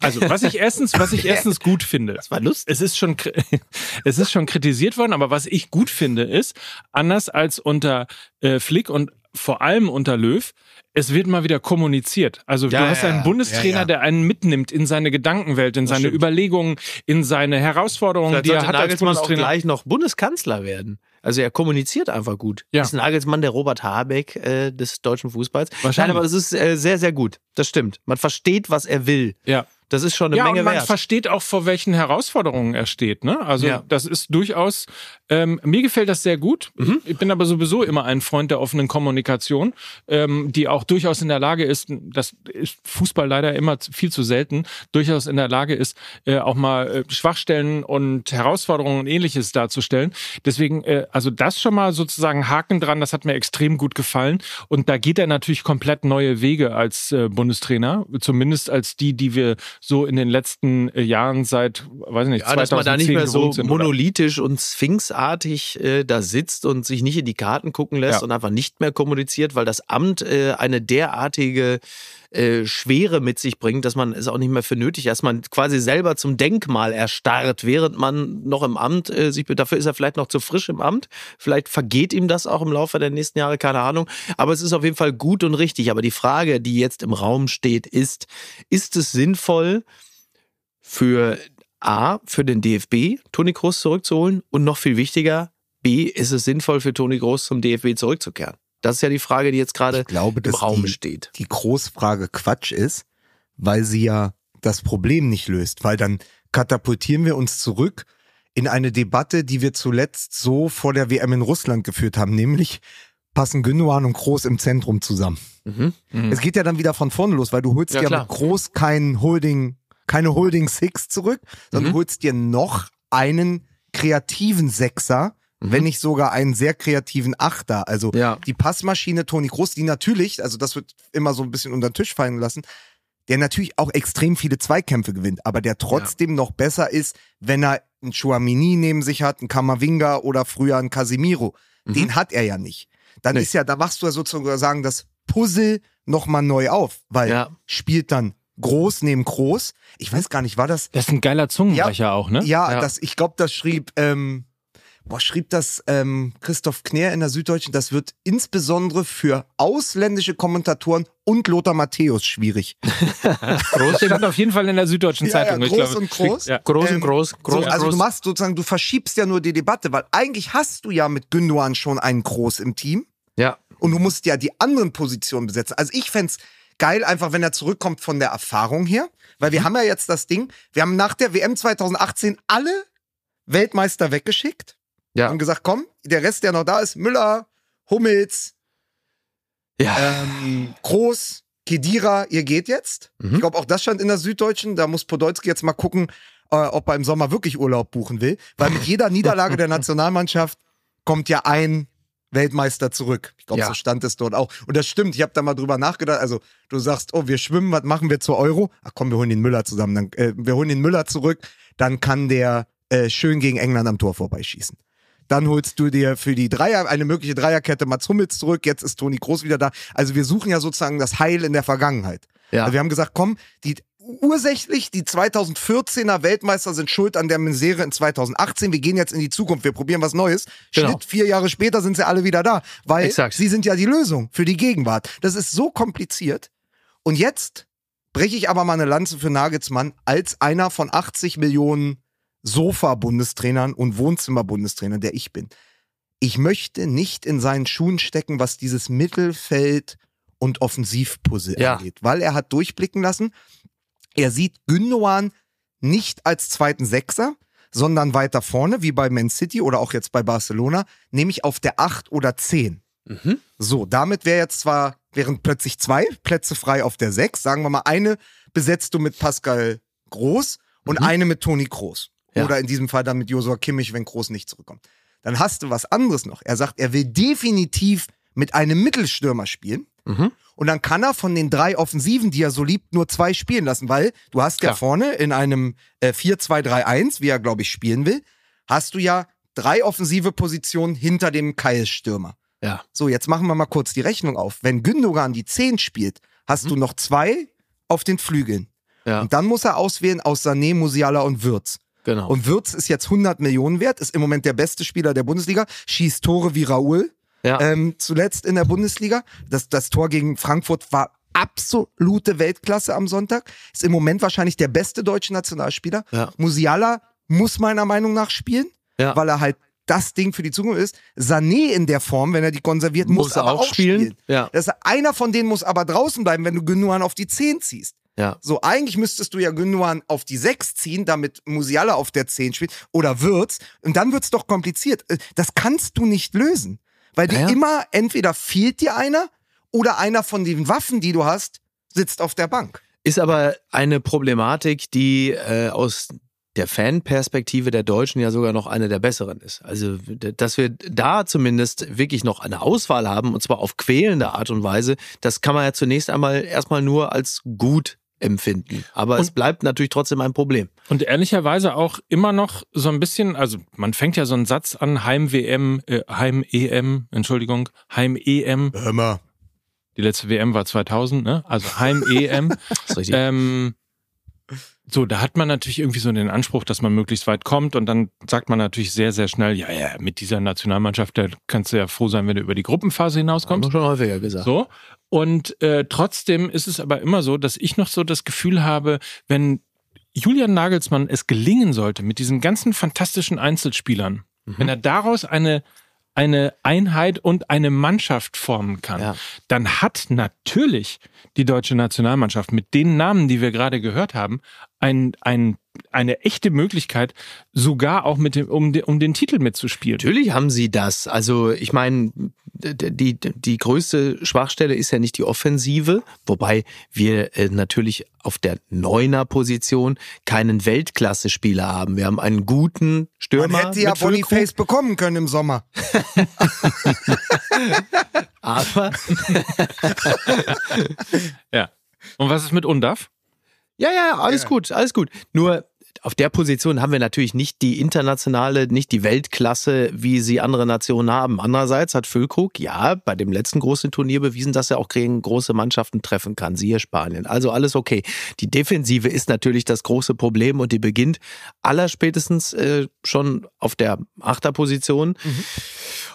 also was ich erstens was ich erstens gut finde. Das war lustig. Es ist schon es ist schon kritisiert worden, aber was ich gut finde ist anders als unter äh, Flick und vor allem unter Löw es wird mal wieder kommuniziert. Also Ja, du hast ja, einen. Bundestrainer, Ja, der einen mitnimmt in seine Gedankenwelt, in seine stimmt. Überlegungen, in seine Herausforderungen, Vielleicht die er hat als Nagelsmann auch Bundestrainer. gleich noch Bundeskanzler werden. Also er kommuniziert einfach gut. Ja. Ist Nagelsmann der Robert Habeck äh, des deutschen Fußballs? Wahrscheinlich. Nein, aber es ist äh, sehr, sehr gut. Das stimmt. Man versteht, was er will. Ja. Das ist schon eine ja, Menge und man wert. versteht auch, vor welchen Herausforderungen er steht. Ne? Also Ja. das ist durchaus, ähm, mir gefällt das sehr gut. Mhm. Ich bin aber sowieso immer ein Freund der offenen Kommunikation, ähm, die auch durchaus in der Lage ist, das ist Fußball leider immer viel zu selten, durchaus in der Lage ist, äh, auch mal äh, Schwachstellen und Herausforderungen und ähnliches darzustellen. Deswegen, äh, also das schon mal sozusagen Haken dran, das hat mir extrem gut gefallen. Und da geht er natürlich komplett neue Wege als äh, Bundestrainer, zumindest als die, die wir so in den letzten äh, Jahren seit, weiß ich nicht, Ja, dass man da nicht 2010 mehr so sind, oder? monolithisch und sphinxartig äh, da sitzt und sich nicht in die Karten gucken lässt Ja. und einfach nicht mehr kommuniziert, weil das Amt äh, eine derartige äh, Schwere mit sich bringt, dass man es auch nicht mehr für nötig, dass man quasi selber zum Denkmal erstarrt, während man noch im Amt äh, sich, dafür ist er vielleicht noch zu frisch im Amt, vielleicht vergeht ihm das auch im Laufe der nächsten Jahre, keine Ahnung, aber es ist auf jeden Fall gut und richtig. Aber die Frage, die jetzt im Raum steht, ist, ist es sinnvoll, für A, für den DFB Toni Kroos zurückzuholen und noch viel wichtiger, B, ist es sinnvoll für Toni Kroos zum DFB zurückzukehren? Das ist ja die Frage, die jetzt gerade Ich glaube, im dass Raum die, steht. die Großfrage Quatsch ist, weil sie ja das Problem nicht löst, weil dann katapultieren wir uns zurück in eine Debatte, die wir zuletzt so vor der WM in Russland geführt haben, nämlich passen Gündogan und Groß im Zentrum zusammen. Mhm. Es geht ja dann wieder von vorne los, weil du holst Ja, ja, mit Groß kein Holding, keine Holding Six zurück, sondern Mhm. du holst dir noch einen kreativen Sechser, wenn nicht sogar einen sehr kreativen Achter. Also Mhm. Ja. die Passmaschine Toni Groß, die natürlich, also das wird immer so ein bisschen unter den Tisch fallen lassen, der natürlich auch extrem viele Zweikämpfe gewinnt, aber der trotzdem noch besser ist, wenn er einen Chouamini neben sich hat, einen Kamavinga oder früher einen Casimiro. Den hat er ja nicht. Dann Mhm. Nee. ist ja, da machst du ja sozusagen das Puzzle nochmal neu auf, weil Ja. spielt dann groß neben groß. Ich weiß gar nicht, war das? Das ist ein geiler Zungenbrecher auch, ne? Ja, Ja. das, ich glaube, das schrieb, ähm, boah, schrieb das ähm, Christoph Knär in der Süddeutschen, das wird insbesondere für ausländische Kommentatoren und Lothar Matthäus schwierig. Groß stand auf jeden Fall in der Süddeutschen Ja, Zeitung. ja, groß glaube, und groß. Ja. Groß Ähm, und groß, groß So, und also groß. du machst sozusagen, du verschiebst ja nur die Debatte, weil eigentlich hast du ja mit Gündogan schon einen Groß im Team ja. und du musst ja die anderen Positionen besetzen. Also ich fänd's geil, einfach wenn er zurückkommt von der Erfahrung her, weil wir haben ja jetzt das Ding, wir haben nach der WM 2018 alle Weltmeister weggeschickt Ja. und gesagt, komm, der Rest, der noch da ist, Müller, Hummels, Ja. ähm, Groß, Kedira, ihr geht jetzt. Mhm. Ich glaube, auch das stand in der Süddeutschen. Da muss Podolski jetzt mal gucken, äh, ob er im Sommer wirklich Urlaub buchen will. Weil mit jeder Niederlage der Nationalmannschaft kommt ja ein Weltmeister zurück. Ich glaube, Ja. so stand es dort auch. Und das stimmt, ich habe da mal drüber nachgedacht. Also, du sagst, oh, wir schwimmen, was machen wir zur Euro? Ach komm, wir holen den Müller zusammen. Dann, äh, wir holen den Müller zurück, dann kann der äh, schön gegen England am Tor vorbeischießen. Dann holst du dir für die Dreier, eine mögliche Dreierkette Mats Hummels zurück. Jetzt ist Toni Groß wieder da. Also wir suchen ja sozusagen das Heil in der Vergangenheit. Ja. Also wir haben gesagt, komm, die ursächlich, die 2014er Weltmeister sind schuld an der Misere in 2018. Wir gehen jetzt in die Zukunft, wir probieren was Neues. Genau. Schnitt, vier Jahre später sind sie alle wieder da, weil Exakt. sie sind ja die Lösung für die Gegenwart. Das ist so kompliziert. Und jetzt breche ich aber mal eine Lanze für Nagelsmann als einer von 80 Millionen Sofa-Bundestrainern und Wohnzimmer-Bundestrainern, der ich bin. Ich möchte nicht in seinen Schuhen stecken, was dieses Mittelfeld und Offensivpuzzle Ja. angeht, weil er hat durchblicken lassen, er sieht Gündogan nicht als zweiten Sechser, sondern weiter vorne, wie bei Man City oder auch jetzt bei Barcelona, nämlich auf der 8 oder 10. Mhm. So, damit wäre jetzt zwar, wären plötzlich zwei Plätze frei auf der 6. Sagen wir mal, eine besetzt du mit Pascal Groß und eine mit Toni Groß. Mhm. Ja. Oder in diesem Fall dann mit Josua Kimmich, wenn Groß nicht zurückkommt. Dann hast du was anderes noch. Er sagt, er will definitiv mit einem Mittelstürmer spielen. Mhm. Und dann kann er von den drei Offensiven, die er so liebt, nur zwei spielen lassen, weil du hast ja Klar. vorne in einem äh, 4-2-3-1, wie er, glaube ich, spielen will, hast du ja drei offensive Positionen hinter dem Keilstürmer. Ja. So, jetzt machen wir mal kurz die Rechnung auf. Wenn Gündogan die 10 spielt, hast du noch zwei auf den Flügeln. Mhm. Ja. Und dann muss er auswählen aus Sané, Musiala und Würz. Genau. Und Würz ist jetzt 100 Millionen wert, ist im Moment der beste Spieler der Bundesliga, schießt Tore wie Raoul. ja. Ähm, zuletzt in der Bundesliga. Das, das Tor gegen Frankfurt war absolute Weltklasse am Sonntag. Ist im Moment wahrscheinlich der beste deutsche Nationalspieler. Ja. Musiala muss meiner Meinung nach spielen, Ja. weil er halt das Ding für die Zukunft ist. Sané in der Form, wenn er die konserviert, muss, Muss er aber auch auch spielen. spielen. Ja. Das, einer von denen muss aber draußen bleiben, wenn du Gündogan auf die 10 ziehst. Ja. So, eigentlich müsstest du ja Gündogan auf die 6 ziehen, damit Musiala auf der 10 spielt. Oder wird's. Und dann wird's doch kompliziert. Äh, Das kannst du nicht lösen. Weil dir Ja, ja. immer, entweder fehlt dir einer oder einer von den Waffen, die du hast, sitzt auf der Bank. Ist aber eine Problematik, die äh, aus der Fanperspektive der Deutschen ja sogar noch eine der besseren ist. Also, dass wir da zumindest wirklich noch eine Auswahl haben, und zwar auf quälende Art und Weise, das kann man ja zunächst einmal erstmal nur als gut empfinden. Aber es Und- bleibt natürlich trotzdem ein Problem. Und ehrlicherweise auch immer noch so ein bisschen, also man fängt ja so einen Satz an, Heim-WM, äh, Heim-EM, Entschuldigung, Heim-EM, Hör mal. die letzte WM war 2000, ne? Also Heim-EM. ist richtig. ähm, so, da hat man natürlich irgendwie so den Anspruch, dass man möglichst weit kommt und dann sagt man natürlich sehr, sehr schnell, ja, ja, mit dieser Nationalmannschaft, da kannst du ja froh sein, wenn du über die Gruppenphase Haben hinauskommst. wir schon häufiger gesagt. So. Und äh, trotzdem ist es aber immer so, dass ich noch so das Gefühl habe, wenn Julian Nagelsmann es gelingen sollte, mit diesen ganzen fantastischen Einzelspielern, wenn er daraus eine eine Einheit und eine Mannschaft formen kann, Ja. dann hat natürlich die deutsche Nationalmannschaft mit den Namen, die wir gerade gehört haben, ein, ein, eine echte Möglichkeit, sogar auch mit dem, um, de, um den Titel mitzuspielen. Natürlich haben sie das. Also ich meine, die, die größte Schwachstelle ist ja nicht die Offensive, wobei wir äh, natürlich auf der Neuner-Position keinen Weltklasse-Spieler haben. Wir haben einen guten Man Stürmer. hätte ja Boniface bekommen können im Sommer. Aber Ja. Und was ist mit Undaf? Ja, ja, alles Ja. gut, alles gut. Nur auf der Position haben wir natürlich nicht die internationale, nicht die Weltklasse, wie sie andere Nationen haben. Andererseits hat Füllkrug ja bei dem letzten großen Turnier bewiesen, dass er auch gegen große Mannschaften treffen kann, siehe Spanien. Also alles okay. Die Defensive ist natürlich das große Problem und die beginnt allerspätestens äh, schon auf der Achterposition.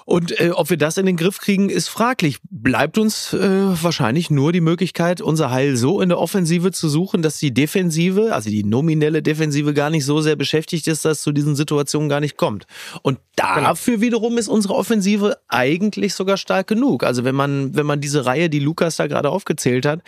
Und äh, ob wir das in den Griff kriegen, ist fraglich. Bleibt uns äh, wahrscheinlich nur die Möglichkeit, unser Heil so in der Offensive zu suchen, dass die Defensive, also die nominelle Defensive, gar nicht so sehr beschäftigt ist, dass es zu diesen Situationen gar nicht kommt. Und dafür wiederum ist unsere Offensive eigentlich sogar stark genug. Also wenn man, wenn man diese Reihe, die Lukas da gerade aufgezählt hat,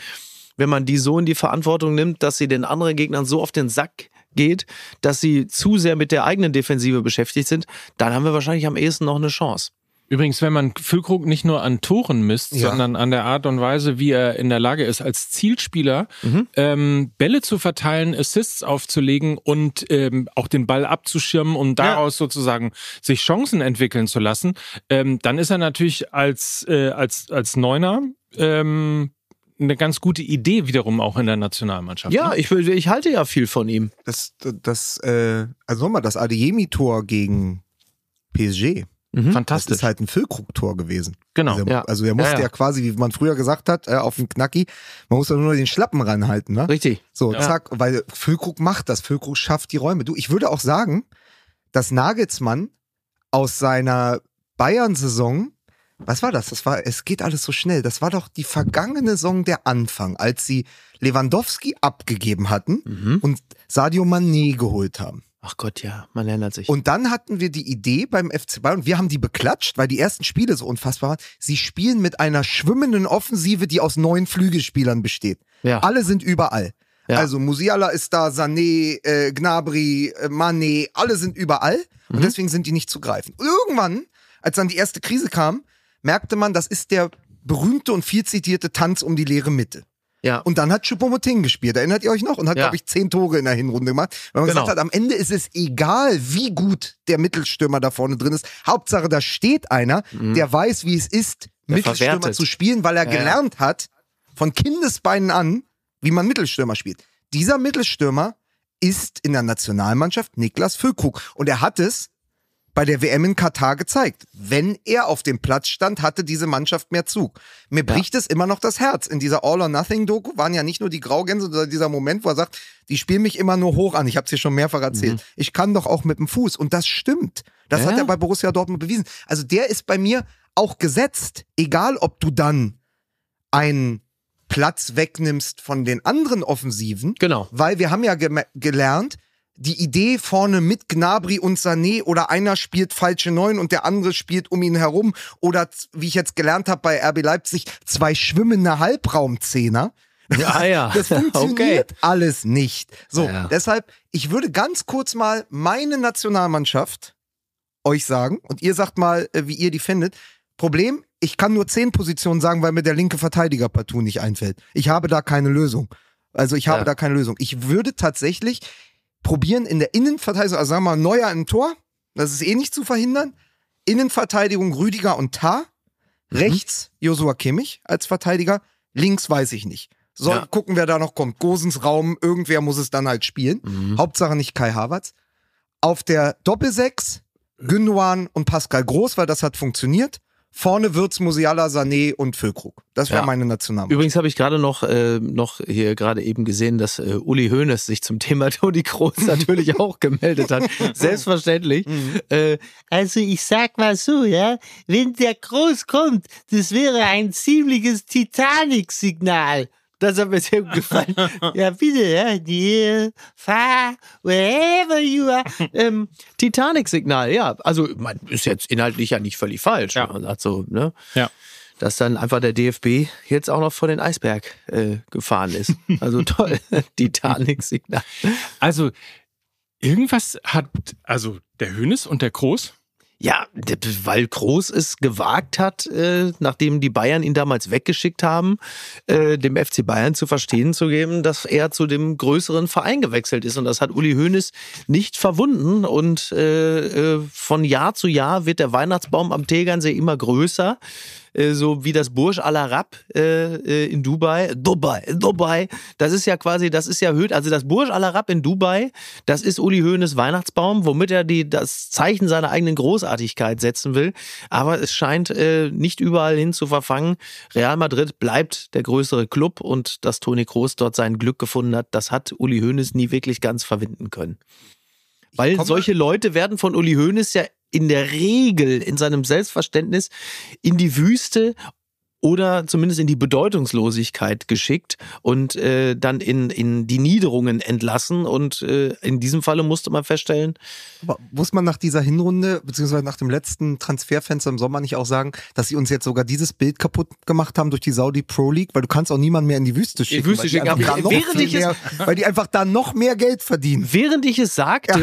wenn man die so in die Verantwortung nimmt, dass sie den anderen Gegnern so auf den Sack geht, dass sie zu sehr mit der eigenen Defensive beschäftigt sind, dann haben wir wahrscheinlich am ehesten noch eine Chance. Übrigens, wenn man Füllkrug nicht nur an Toren misst, Ja. sondern an der Art und Weise, wie er in der Lage ist, als Zielspieler ähm, Bälle zu verteilen, Assists aufzulegen und ähm, auch den Ball abzuschirmen, um daraus sozusagen sich Chancen entwickeln zu lassen, ähm, dann ist er natürlich als, äh, als, als Neuner ähm, eine ganz gute Idee wiederum auch in der Nationalmannschaft. Ja, ne? ich, ich halte ja viel von ihm. Das, das, äh, also nochmal, das Adeyemi-Tor gegen PSG. Das fantastisch. ist halt ein Füllkrug-Tor gewesen. genau. Also, Ja. also er musste Ja, ja, ja. quasi, wie man früher gesagt hat, äh, auf den Knacki, man muss ja nur den Schlappen ranhalten, ne? Richtig. So, Ja. zack, weil Füllkrug macht das, Füllkrug schafft die Räume. Du, ich würde auch sagen, dass Nagelsmann aus seiner Bayern-Saison, was war das? Das war, es geht alles so schnell. Das war doch die vergangene Saison der Anfang, als sie Lewandowski abgegeben hatten Mhm. und Sadio Mané geholt haben. Ach Gott, ja, man erinnert sich. Und dann hatten wir die Idee beim FC Bayern und wir haben die beklatscht, weil die ersten Spiele so unfassbar waren. Sie spielen mit einer schwimmenden Offensive, die aus neun Flügelspielern besteht. ja. Alle sind überall. Ja. Also Musiala ist da, Sané, äh, Gnabry, äh, Mané, alle sind überall Mhm. und deswegen sind die nicht zu greifen. Irgendwann, als dann die erste Krise kam, merkte man, das ist der berühmte und viel zitierte Tanz um die leere Mitte. Ja. Und dann hat Choupo-Moting gespielt, erinnert ihr euch noch? Und hat, Ja. glaube ich, zehn Tore in der Hinrunde gemacht. Weil man Genau. gesagt hat, am Ende ist es egal, wie gut der Mittelstürmer da vorne drin ist. Hauptsache, da steht einer, der weiß, wie es ist, Der Mittelstürmer verwertet. zu spielen, weil er ja. gelernt hat, von Kindesbeinen an, wie man Mittelstürmer spielt. Dieser Mittelstürmer ist in der Nationalmannschaft Niklas Füllkrug. Und er hat es bei der WM in Katar gezeigt. Wenn er auf dem Platz stand, hatte diese Mannschaft mehr Zug. Mir bricht es immer noch das Herz. In dieser All-or-Nothing-Doku waren ja nicht nur die Graugänse, sondern dieser Moment, wo er sagt, die spielen mich immer nur hoch an. Ich habe es dir schon mehrfach erzählt. Ich kann doch auch mit dem Fuß. Und das stimmt. Das Ja. hat er bei Borussia Dortmund bewiesen. Also der ist bei mir auch gesetzt. Egal, ob du dann einen Platz wegnimmst von den anderen Offensiven, Genau. weil wir haben ja gelernt, die Idee vorne mit Gnabry und Sané oder einer spielt falsche Neun und der andere spielt um ihn herum oder wie ich jetzt gelernt habe bei RB Leipzig zwei schwimmende Halbraumzehner. Ja, ja. Das funktioniert alles nicht. So, Ja. deshalb, ich würde ganz kurz mal meine Nationalmannschaft euch sagen und ihr sagt mal, äh, wie ihr die findet. Problem, ich kann nur zehn Positionen sagen, weil mir der linke Verteidiger partout nicht einfällt. Ich habe da keine Lösung. Also ich habe Ja. da keine Lösung. Ich würde tatsächlich probieren in der Innenverteidigung, also sagen wir mal Neuer im Tor, das ist eh nicht zu verhindern. Innenverteidigung Rüdiger und Tah. Mhm. Rechts Josua Kimmich als Verteidiger. Links weiß ich nicht. Soll Ja. gucken, wer da noch kommt. Gosens Raum, irgendwer muss es dann halt spielen. Mhm. Hauptsache nicht Kai Havertz. Auf der Doppelsechs Gündogan und Pascal Groß, weil das hat funktioniert. Vorne wird's Musiala, Sané und Füllkrug. Das wäre Ja. meine Nationalmannschaft. Übrigens habe ich gerade noch, äh, noch hier gerade eben gesehen, dass äh, Uli Hoeneß sich zum Thema Toni Kroos natürlich auch gemeldet hat. Selbstverständlich. Äh, Also ich sag mal so, ja, wenn der Groß kommt, das wäre ein ziemliches Titanic-Signal. Das hat mir sehr gut gefallen. Ja, bitte, ja, dear, far, wherever you are. ähm, Titanic-Signal, ja. Also man ist jetzt inhaltlich ja nicht völlig falsch. Ja. Man sagt so, ne? Ja. Dass dann einfach der DFB jetzt auch noch vor den Eisberg äh, gefahren ist. Also toll. Titanic-Signal. Also, irgendwas hat, also der Hönes und der Groß, Ja, weil Groß es gewagt hat, äh, nachdem die Bayern ihn damals weggeschickt haben, äh, dem FC Bayern zu verstehen zu geben, dass er zu dem größeren Verein gewechselt ist. Und das hat Uli Hoeneß nicht verwunden. Und äh, äh, von Jahr zu Jahr wird der Weihnachtsbaum am Tegernsee immer größer. Äh, so wie das Burj Al Arab äh, äh, in Dubai. Dubai, Dubai. Das ist ja quasi, das ist ja Höhe, also das Burj Al Arab in Dubai, das ist Uli Hoeneß Weihnachtsbaum, womit er die, das Zeichen seiner eigenen Großartigkeit setzen will. Aber es scheint äh, nicht überall hin zu verfangen. Real Madrid bleibt der größere Club und dass Toni Kroos dort sein Glück gefunden hat, das hat Uli Hoeneß nie wirklich ganz verwinden können. Weil solche Leute werden von Uli Hoeneß ja in der Regel in seinem Selbstverständnis in die Wüste oder zumindest in die Bedeutungslosigkeit geschickt und äh, dann in, in die Niederungen entlassen. Und äh, in diesem Falle musste man feststellen, Aber muss man nach dieser Hinrunde, beziehungsweise nach dem letzten Transferfenster im Sommer nicht auch sagen, dass sie uns jetzt sogar dieses Bild kaputt gemacht haben durch die Saudi Pro League, weil du kannst auch niemanden mehr in die Wüste schicken. Wüste weil, die schicken, einfach aber da noch während ich es- mehr, weil die einfach da noch mehr Geld verdienen. während ich es sagte,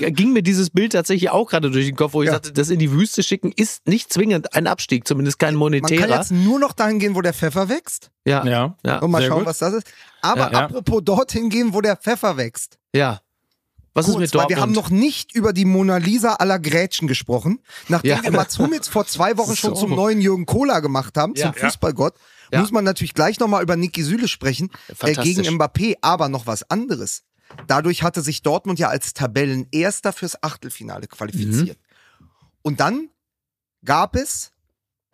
äh, ging mir dieses Bild tatsächlich auch gerade durch den Kopf, wo ich Ja. sagte, das in die Wüste schicken ist nicht zwingend ein Abstieg, zumindest kein Man kann monetärer. jetzt nur noch dahin gehen, wo der Pfeffer wächst. ja, ja, ja, Und mal Sehr schauen, gut. was das ist. Aber Ja, ja. apropos dorthin gehen, wo der Pfeffer wächst. ja. Was ist Kurz, mit weil Dortmund? wir haben noch nicht über die Mona Lisa aller Grätschen gesprochen. Nachdem Ja. wir Mats Hummels vor zwei Wochen schon So. zum neuen Jürgen Kohler gemacht haben, Ja. zum Fußballgott, Ja. muss man natürlich gleich nochmal über Niki Süle sprechen, äh, gegen Mbappé, aber noch was anderes. Dadurch hatte sich Dortmund ja als Tabellenerster fürs Achtelfinale qualifiziert. Mhm. Und dann gab es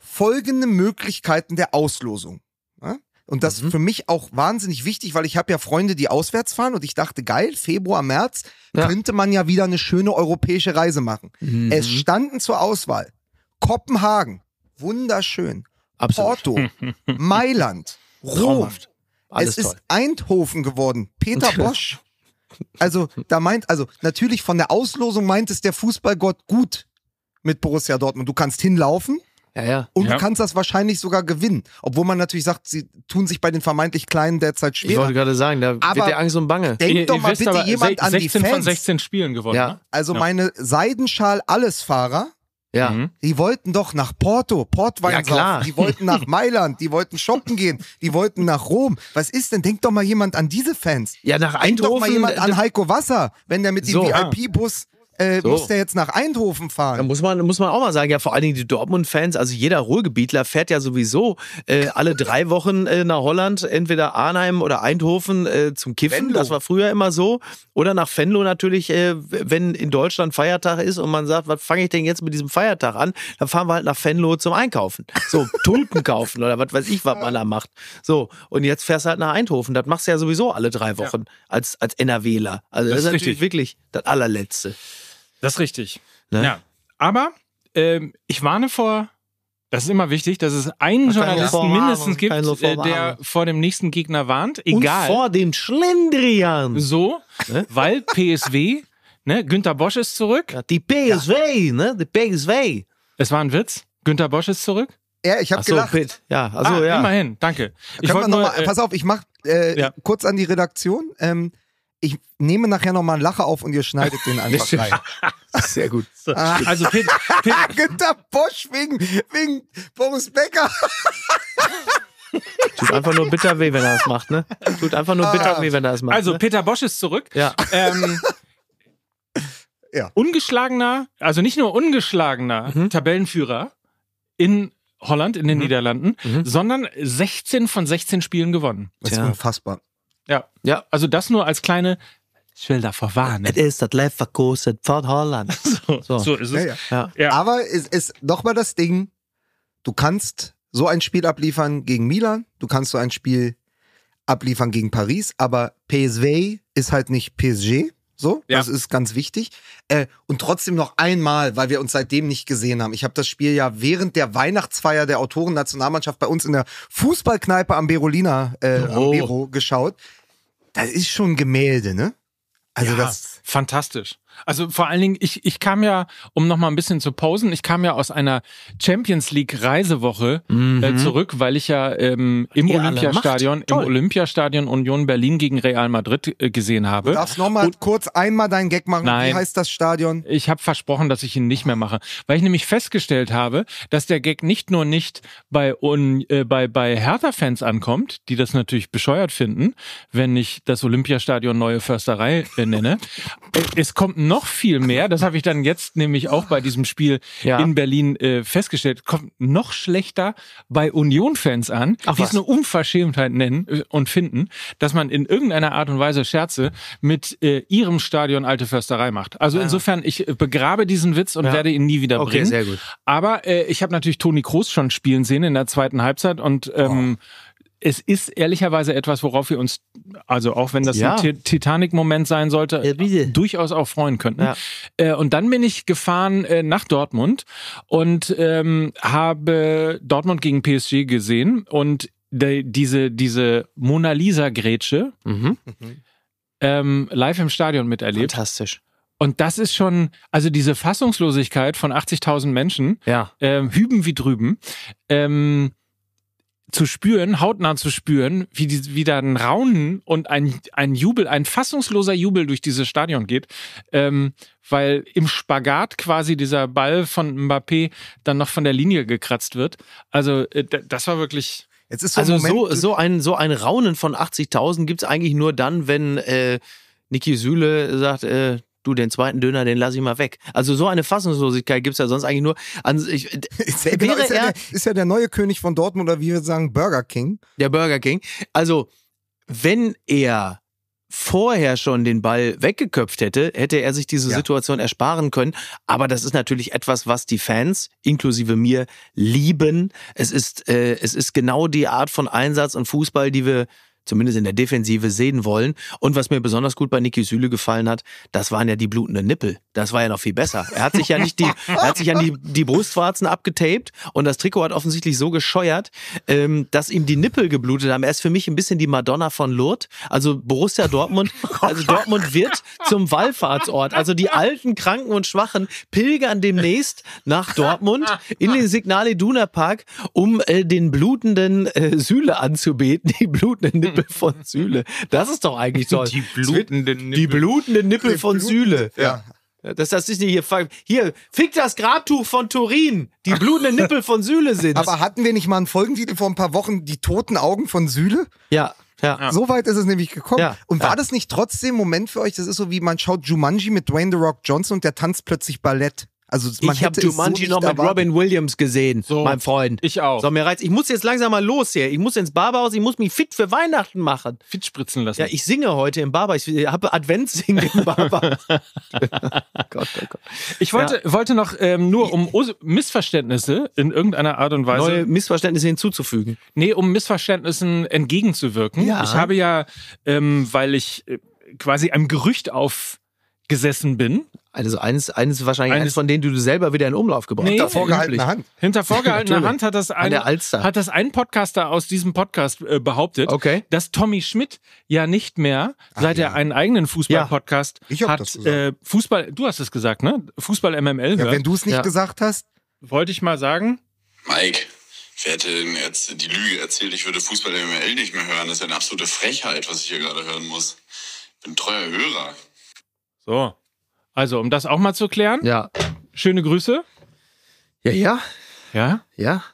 folgende Möglichkeiten der Auslosung. Ja? Und das Mhm. ist für mich auch wahnsinnig wichtig, weil ich habe ja Freunde, die auswärts fahren und ich dachte, geil, Februar, März Ja. könnte man ja wieder eine schöne europäische Reise machen. Mhm. Es standen zur Auswahl Kopenhagen, wunderschön, Absolut. Porto, Mailand, Rom. Es toll. ist Eindhoven geworden. Peter Bosch. Also, da meint, also natürlich von der Auslosung meint es der Fußballgott gut mit Borussia Dortmund. Du kannst hinlaufen Ja, ja. und Ja. du kannst das wahrscheinlich sogar gewinnen. Obwohl man natürlich sagt, sie tun sich bei den vermeintlich Kleinen derzeit Ich wollte gerade sagen, da Aber wird der Angst und Bange. Denk Ihr- doch ihr mal bitte aber, jemand an die 16 von Fans. 16 Spielen gewonnen. Ja. ne? Also Ja. meine Seidenschal-Allesfahrer, Ja. Mhm. die wollten doch nach Porto, Portwein Ja, klar. Die wollten nach Mailand, die wollten shoppen gehen, die wollten nach Rom. Was ist denn? Denkt doch mal jemand an diese Fans. Ja, nach Denkt doch Eindhoven. mal jemand an äh, Heiko Wasser, wenn der mit dem So. VIP-Bus, äh, So. muss der jetzt nach Eindhoven Da fahren. muss man, muss man auch mal sagen, ja, vor allen Dingen die Dortmund-Fans, also jeder Ruhrgebietler fährt ja sowieso äh, alle drei Wochen äh, nach Holland, entweder Arnheim oder Eindhoven äh, zum Kiffen, Venlo. das war früher immer so, oder nach Venlo natürlich, äh, wenn in Deutschland Feiertag ist und man sagt, was fange ich denn jetzt mit diesem Feiertag an, dann fahren wir halt nach Venlo zum Einkaufen. So, Tulpen kaufen oder was weiß ich, was man da macht. So, und jetzt fährst du halt nach Eindhoven, das machst du ja sowieso alle drei Wochen als, als NRWler. Also das, Das ist ist natürlich wirklich das allerletzte. Das ist richtig. Ne? Ja. Aber ähm, ich warne vor, das ist immer wichtig, dass es einen Keine Journalisten mindestens gibt, äh, der vor dem nächsten Gegner warnt. Und Egal. vor dem Schlendrian. so, Ne? weil PSW, ne, Günter Bosch ist zurück. Ja, die PSV, ne? Die PSV. Es war ein Witz. Günter Bosch ist zurück. er, ich habe Ach so, gelacht. Pitt. Ja, also ah, ja. immerhin, danke. Ich wollte noch mal, äh, pass auf, ich mach äh, ja. kurz an die Redaktion. Ähm, ich nehme nachher noch mal einen Lacher auf und ihr schneidet den einfach rein. Sehr gut. also Pit, Pit, Günter Bosch wegen, wegen Boris Becker. Tut einfach nur bitter weh, wenn er das macht, ne? Tut einfach nur bitter weh, wenn er das macht. also ne? Peter Bosch ist zurück. Ja. Ähm, Ja. Ungeschlagener, also nicht nur ungeschlagener Mhm. Tabellenführer in Holland, in den Niederlanden, Mhm. sondern 16 von 16 Spielen gewonnen. Das ist Tja. unfassbar. Ja. Ja. Also das nur als kleine, ich will davor warnen. Es ist das Leverkusen von Holland. So, So. so ist es. Ja, ja. Ja. Ja. Aber es ist nochmal das Ding, du kannst so ein Spiel abliefern gegen Milan, du kannst so ein Spiel abliefern gegen Paris, aber PSV ist halt nicht PSG. So, Ja. das ist ganz wichtig. Äh, und trotzdem noch einmal, weil wir uns seitdem nicht gesehen haben. Ich habe das Spiel ja während der Weihnachtsfeier der Autoren-Nationalmannschaft bei uns in der Fußballkneipe am Berolina äh, am Oh. Bero geschaut. Das ist schon Gemälde, ne? Also ja, das. fantastisch. Also vor allen Dingen, ich, ich kam ja, um noch mal ein bisschen zu posen, ich kam ja aus einer Champions League Reisewoche äh, zurück, weil ich ja ähm, im Mhm. Ihr Olympiastadion, im. Olympiastadion Union Berlin gegen Real Madrid äh, gesehen Du habe. darfst noch mal kurz einmal deinen Gag machen. Nein. Wie heißt das Stadion? Ich habe versprochen, dass ich ihn nicht mehr mache, weil ich nämlich festgestellt habe, dass der Gag nicht nur nicht bei un, äh, bei bei Hertha-Fans ankommt, die das natürlich bescheuert finden, wenn ich das Olympiastadion neue Försterei äh, nenne. Äh, es kommt noch viel mehr. Das habe ich dann jetzt nämlich auch bei diesem Spiel Ja. in Berlin äh, festgestellt. Kommt noch schlechter bei Union-Fans an, Ach, die es was? eine Unverschämtheit nennen äh, und finden, dass man in irgendeiner Art und Weise Scherze mit äh, ihrem Stadion Alte Försterei macht. Also insofern, ich äh, begrabe diesen Witz und Ja. werde ihn nie wieder Okay, bringen. sehr gut. Aber äh, ich habe natürlich Toni Kroos schon spielen sehen in der zweiten Halbzeit und ähm, es ist ehrlicherweise etwas, worauf wir uns, also auch wenn das Ja. ein Ti- Titanic-Moment sein sollte, Ja, durchaus auch freuen könnten. Ja. Äh, und dann bin ich gefahren äh, nach Dortmund und ähm, habe Dortmund gegen PSG gesehen und de, diese, diese Mona Lisa-Grätsche Mhm. ähm, live im Stadion miterlebt. Fantastisch. Und das ist schon, also diese Fassungslosigkeit von 80.000 Menschen, Ja. ähm, hüben wie drüben, ähm, zu spüren, hautnah zu spüren, wie, die, wie da ein Raunen und ein, ein Jubel, ein fassungsloser Jubel durch dieses Stadion geht, ähm, weil im Spagat quasi dieser Ball von Mbappé dann noch von der Linie gekratzt wird. Also äh, das war wirklich, Jetzt ist so Also ein Moment, so, so, ein, so ein Raunen von 80.000 gibt's eigentlich nur dann, wenn äh, Niki Süle sagt, äh, du, den zweiten Döner, den lass ich mal weg. Also so eine Fassungslosigkeit gibt's ja sonst eigentlich nur. An, ich, ist, ja, genau, ist, ja er- der, ist ja der neue König von Dortmund oder wie wir sagen Burger King. der Burger King. Also, wenn er vorher schon den Ball weggeköpft hätte, hätte er sich diese Ja. Situation ersparen können. Aber das ist natürlich etwas, was die Fans, inklusive mir, lieben. Es ist, äh, es ist genau die Art von Einsatz und Fußball, die wir zumindest in der Defensive sehen wollen. Und was mir besonders gut bei Niki Süle gefallen hat, das waren ja die blutenden Nippel. Das war ja noch viel besser. Er hat sich ja nicht die, er hat sich an die, die Brustwarzen abgetaped und das Trikot hat offensichtlich so gescheuert, ähm, dass ihm die Nippel geblutet haben. Er ist für mich ein bisschen die Madonna von Lourdes. Also Borussia Dortmund, also Dortmund wird zum Wallfahrtsort. Also die alten, Kranken und Schwachen pilgern demnächst nach Dortmund in den Signal Iduna Park, um äh, den blutenden äh, Süle anzubeten. Die blutenden Nippel von Süle. Das ist doch eigentlich toll. Die blutenden Die blutenden Nippel von Süle. Ja. Das, das ist nicht hier. Hier, fick das Grabtuch von Turin. Die blutenden Nippel von Süle sind. Aber hatten wir nicht mal einen Folgentitel vor ein paar Wochen, die toten Augen von Süle? ja, ja. So weit ist es nämlich gekommen. Ja, und war ja. das nicht trotzdem ein Moment für euch? Das ist so wie man schaut Jumanji mit Dwayne The Rock Johnson und der tanzt plötzlich Ballett. Also man ich habe so Jumanji nicht noch mit erwartet. Robin Williams gesehen, So. mein Freund. ich auch. So, mir reizt. Ich muss jetzt langsam mal los hier. Ich muss ins Barberhaus, ich muss mich fit für Weihnachten machen. fit spritzen lassen. Ja, ich singe heute im Barber. Ich habe Adventssingen im Barber. Gott, oh Gott. Ich wollte, wollte noch ähm, nur um Missverständnisse in irgendeiner Art und Weise, Neue Missverständnisse hinzuzufügen. nee, um Missverständnissen entgegenzuwirken. Ja. Ich habe ja, ähm, weil ich äh, quasi einem Gerücht aufgesessen bin, Also eines, eines wahrscheinlich Eines- eines von denen, die du selber wieder in Umlauf gebracht Nee. hast. Hinter vorgehaltener. Hand. hinter vorgehaltener. Hand hat das, ein, hat das ein Podcaster aus diesem Podcast äh, behauptet, Okay. dass Tommy Schmidt ja nicht mehr, seit ja. er einen eigenen Fußball-Podcast Ich hab hat, äh, Fußball, du hast es gesagt, ne? Fußball MML Ja, hört. wenn du es nicht Ja. gesagt hast, Wollte ich mal sagen, Mike, Wer hätte denn jetzt die Lüge erzählt, ich würde Fußball MML nicht mehr hören? Das ist ja eine absolute Frechheit, was ich hier gerade hören muss. Ich bin ein treuer Hörer. So. Also, um das auch mal zu klären, Ja. schöne Grüße. Ja, ja, Ja. ja.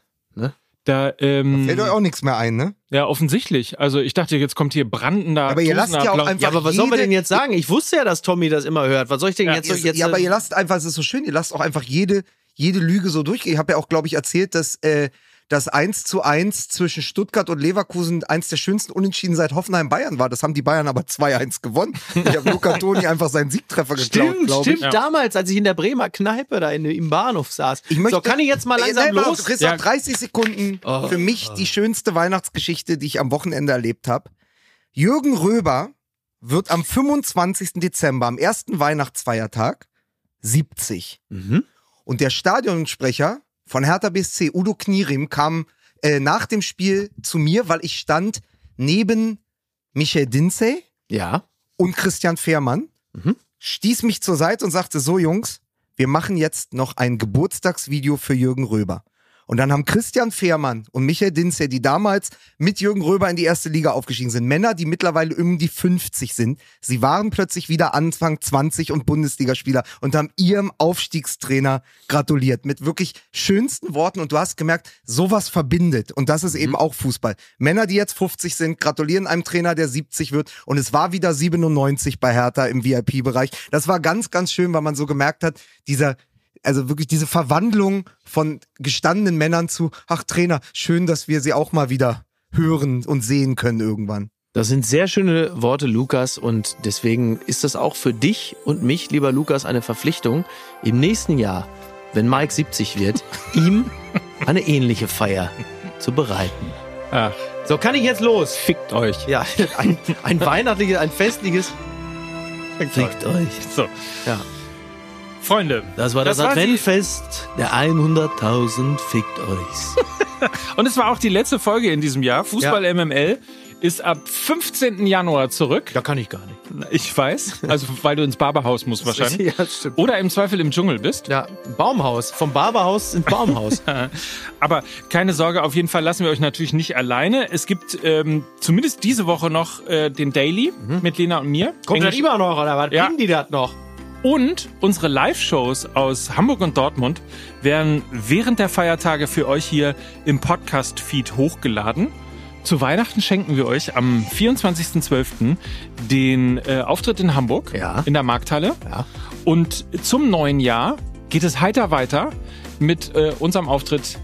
Da, ähm, Fällt euch auch nichts mehr ein, ne? ja, offensichtlich. Also, ich dachte, jetzt kommt hier brandender. Aber ihr lasst ja auch einfach- Ja, aber was wir jede- denn jetzt sagen? Ich wusste ja, dass Tommy das immer hört. Was soll ich denn Ja, jetzt, soll Ihr- jetzt ja, aber ihr lasst einfach, es ist so schön, ihr lasst auch einfach jede, jede Lüge so durchgehen. Ich habe ja auch, glaube ich, erzählt, dass äh, das 1 zu 1 zwischen Stuttgart und Leverkusen eins der schönsten Unentschieden seit Hoffenheim-Bayern war. Das haben die Bayern aber 2-1 gewonnen. Ich habe Luca Toni einfach seinen Siegtreffer geklaut, Stimmt, glaube stimmt. ich. Ja. Damals, als ich in der Bremer Kneipe da in, im Bahnhof saß. Ich möchte, so, kann ich jetzt mal Ey, langsam nein, los? Christoph, Ja. 30 Sekunden. Oh. Für mich die schönste Weihnachtsgeschichte, die ich am Wochenende erlebt habe. Jürgen Röber wird am 25. Dezember, am ersten Weihnachtsfeiertag, 70. Mhm. Und der Stadionsprecher von Hertha BSC, Udo Knierim, kam äh, nach dem Spiel zu mir, weil ich stand neben Michael Dinsey Ja. und Christian Fehrmann, Mhm. stieß mich zur Seite und sagte, so Jungs, wir machen jetzt noch ein Geburtstagsvideo für Jürgen Röber. Und dann haben Christian Fehrmann und Michael Dinsey, die damals mit Jürgen Röber in die erste Liga aufgestiegen sind, Männer, die mittlerweile um die 50 sind, sie waren plötzlich wieder Anfang 20 und Bundesligaspieler und haben ihrem Aufstiegstrainer gratuliert. Mit wirklich schönsten Worten. Und du hast gemerkt, sowas verbindet. Und das ist eben auch Fußball. Männer, die jetzt 50 sind, gratulieren einem Trainer, der 70 wird. Und es war wieder 97 bei Hertha im VIP-Bereich. Das war ganz, ganz schön, weil man so gemerkt hat, dieser also wirklich diese Verwandlung von gestandenen Männern zu, ach Trainer, schön, dass wir sie auch mal wieder hören und sehen können irgendwann. Das sind sehr schöne Worte, Lukas, und deswegen ist das auch für dich und mich, lieber Lukas, eine Verpflichtung, im nächsten Jahr, wenn Mike 70 wird, ihm eine ähnliche Feier zu bereiten. Ach, So, kann ich jetzt los? fickt euch. Ja, ein, ein weihnachtliches, ein festliches. Fickt euch. So. Ja. Freunde, Das war das, Das war. Adventfest der 100.000 Fickt euch. und es war auch die letzte Folge in diesem Jahr. Fußball MML ist ab 15. Januar zurück. Da kann ich gar nicht. Ich weiß. Also, weil du ins Barberhaus musst wahrscheinlich. Ja, stimmt. Oder im Zweifel im Dschungel bist. Ja, Baumhaus. Vom Barberhaus ins Baumhaus. Aber keine Sorge, auf jeden Fall lassen wir euch natürlich nicht alleine. Es gibt ähm, zumindest diese Woche noch äh, den Daily mit Lena und mir. Kommt das Englisch- immer noch, oder was? Ja. Kriegen die das noch? Und unsere Live-Shows aus Hamburg und Dortmund werden während der Feiertage für euch hier im Podcast-Feed hochgeladen. Zu Weihnachten schenken wir euch am 24.12. den äh, Auftritt in Hamburg Ja. in der Markthalle. Ja. Und zum neuen Jahr geht es heiter weiter mit äh, unserem Auftritt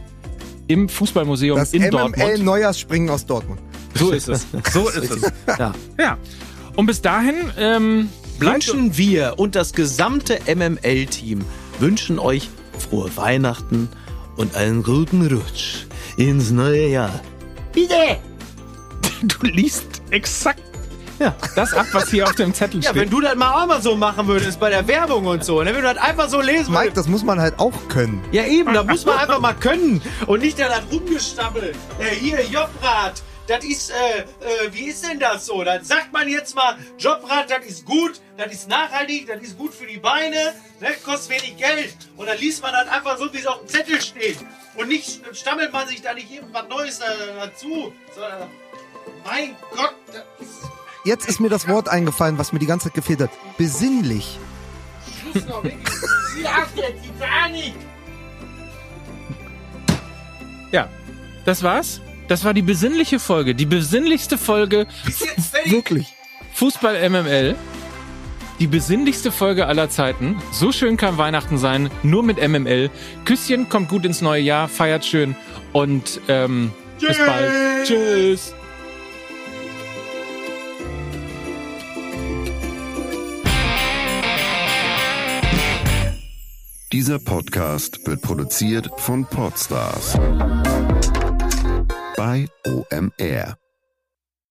im Fußballmuseum Das in MML Dortmund. Neujahrsspringen aus Dortmund. So ist es. So ist es. Ja. Ja. Und bis dahin ähm, Wünschen wir und das gesamte MML-Team wünschen euch frohe Weihnachten und einen guten Rutsch ins neue Jahr. Bitte! du liest exakt Ja. das ab, was hier auf dem Zettel Ja, steht. wenn du das mal auch mal so machen würdest bei der Werbung und so, ne? wenn du das einfach so lesen Mike, würdest. das muss man halt auch können. Ja eben, da muss man einfach mal können und nicht da rumgestammelt. Äh, hier, Jobrad, das ist, äh, äh, wie ist denn das so? Dann sagt man jetzt mal, Jobrad, das ist gut, das ist nachhaltig, das ist gut für die Beine, ne? kostet wenig Geld. Und dann liest man das einfach so, wie es auf dem Zettel steht. Und nicht stammelt man sich da nicht irgendwas Neues äh, dazu, sondern, mein Gott, das ist... Jetzt ist mir das Wort eingefallen, was mir die ganze Zeit gefehlt hat. Besinnlich. Schluss noch, wirklich. Auf der Titanic! Ja, das war's. Das war die besinnliche Folge, die besinnlichste Folge Wirklich. Fußball MML. Die besinnlichste Folge aller Zeiten. So schön kann Weihnachten sein, nur mit MML. Küsschen, kommt gut ins neue Jahr, feiert schön und ähm, bis bald. Tschüss. Dieser Podcast wird produziert von Podstars bei OMR.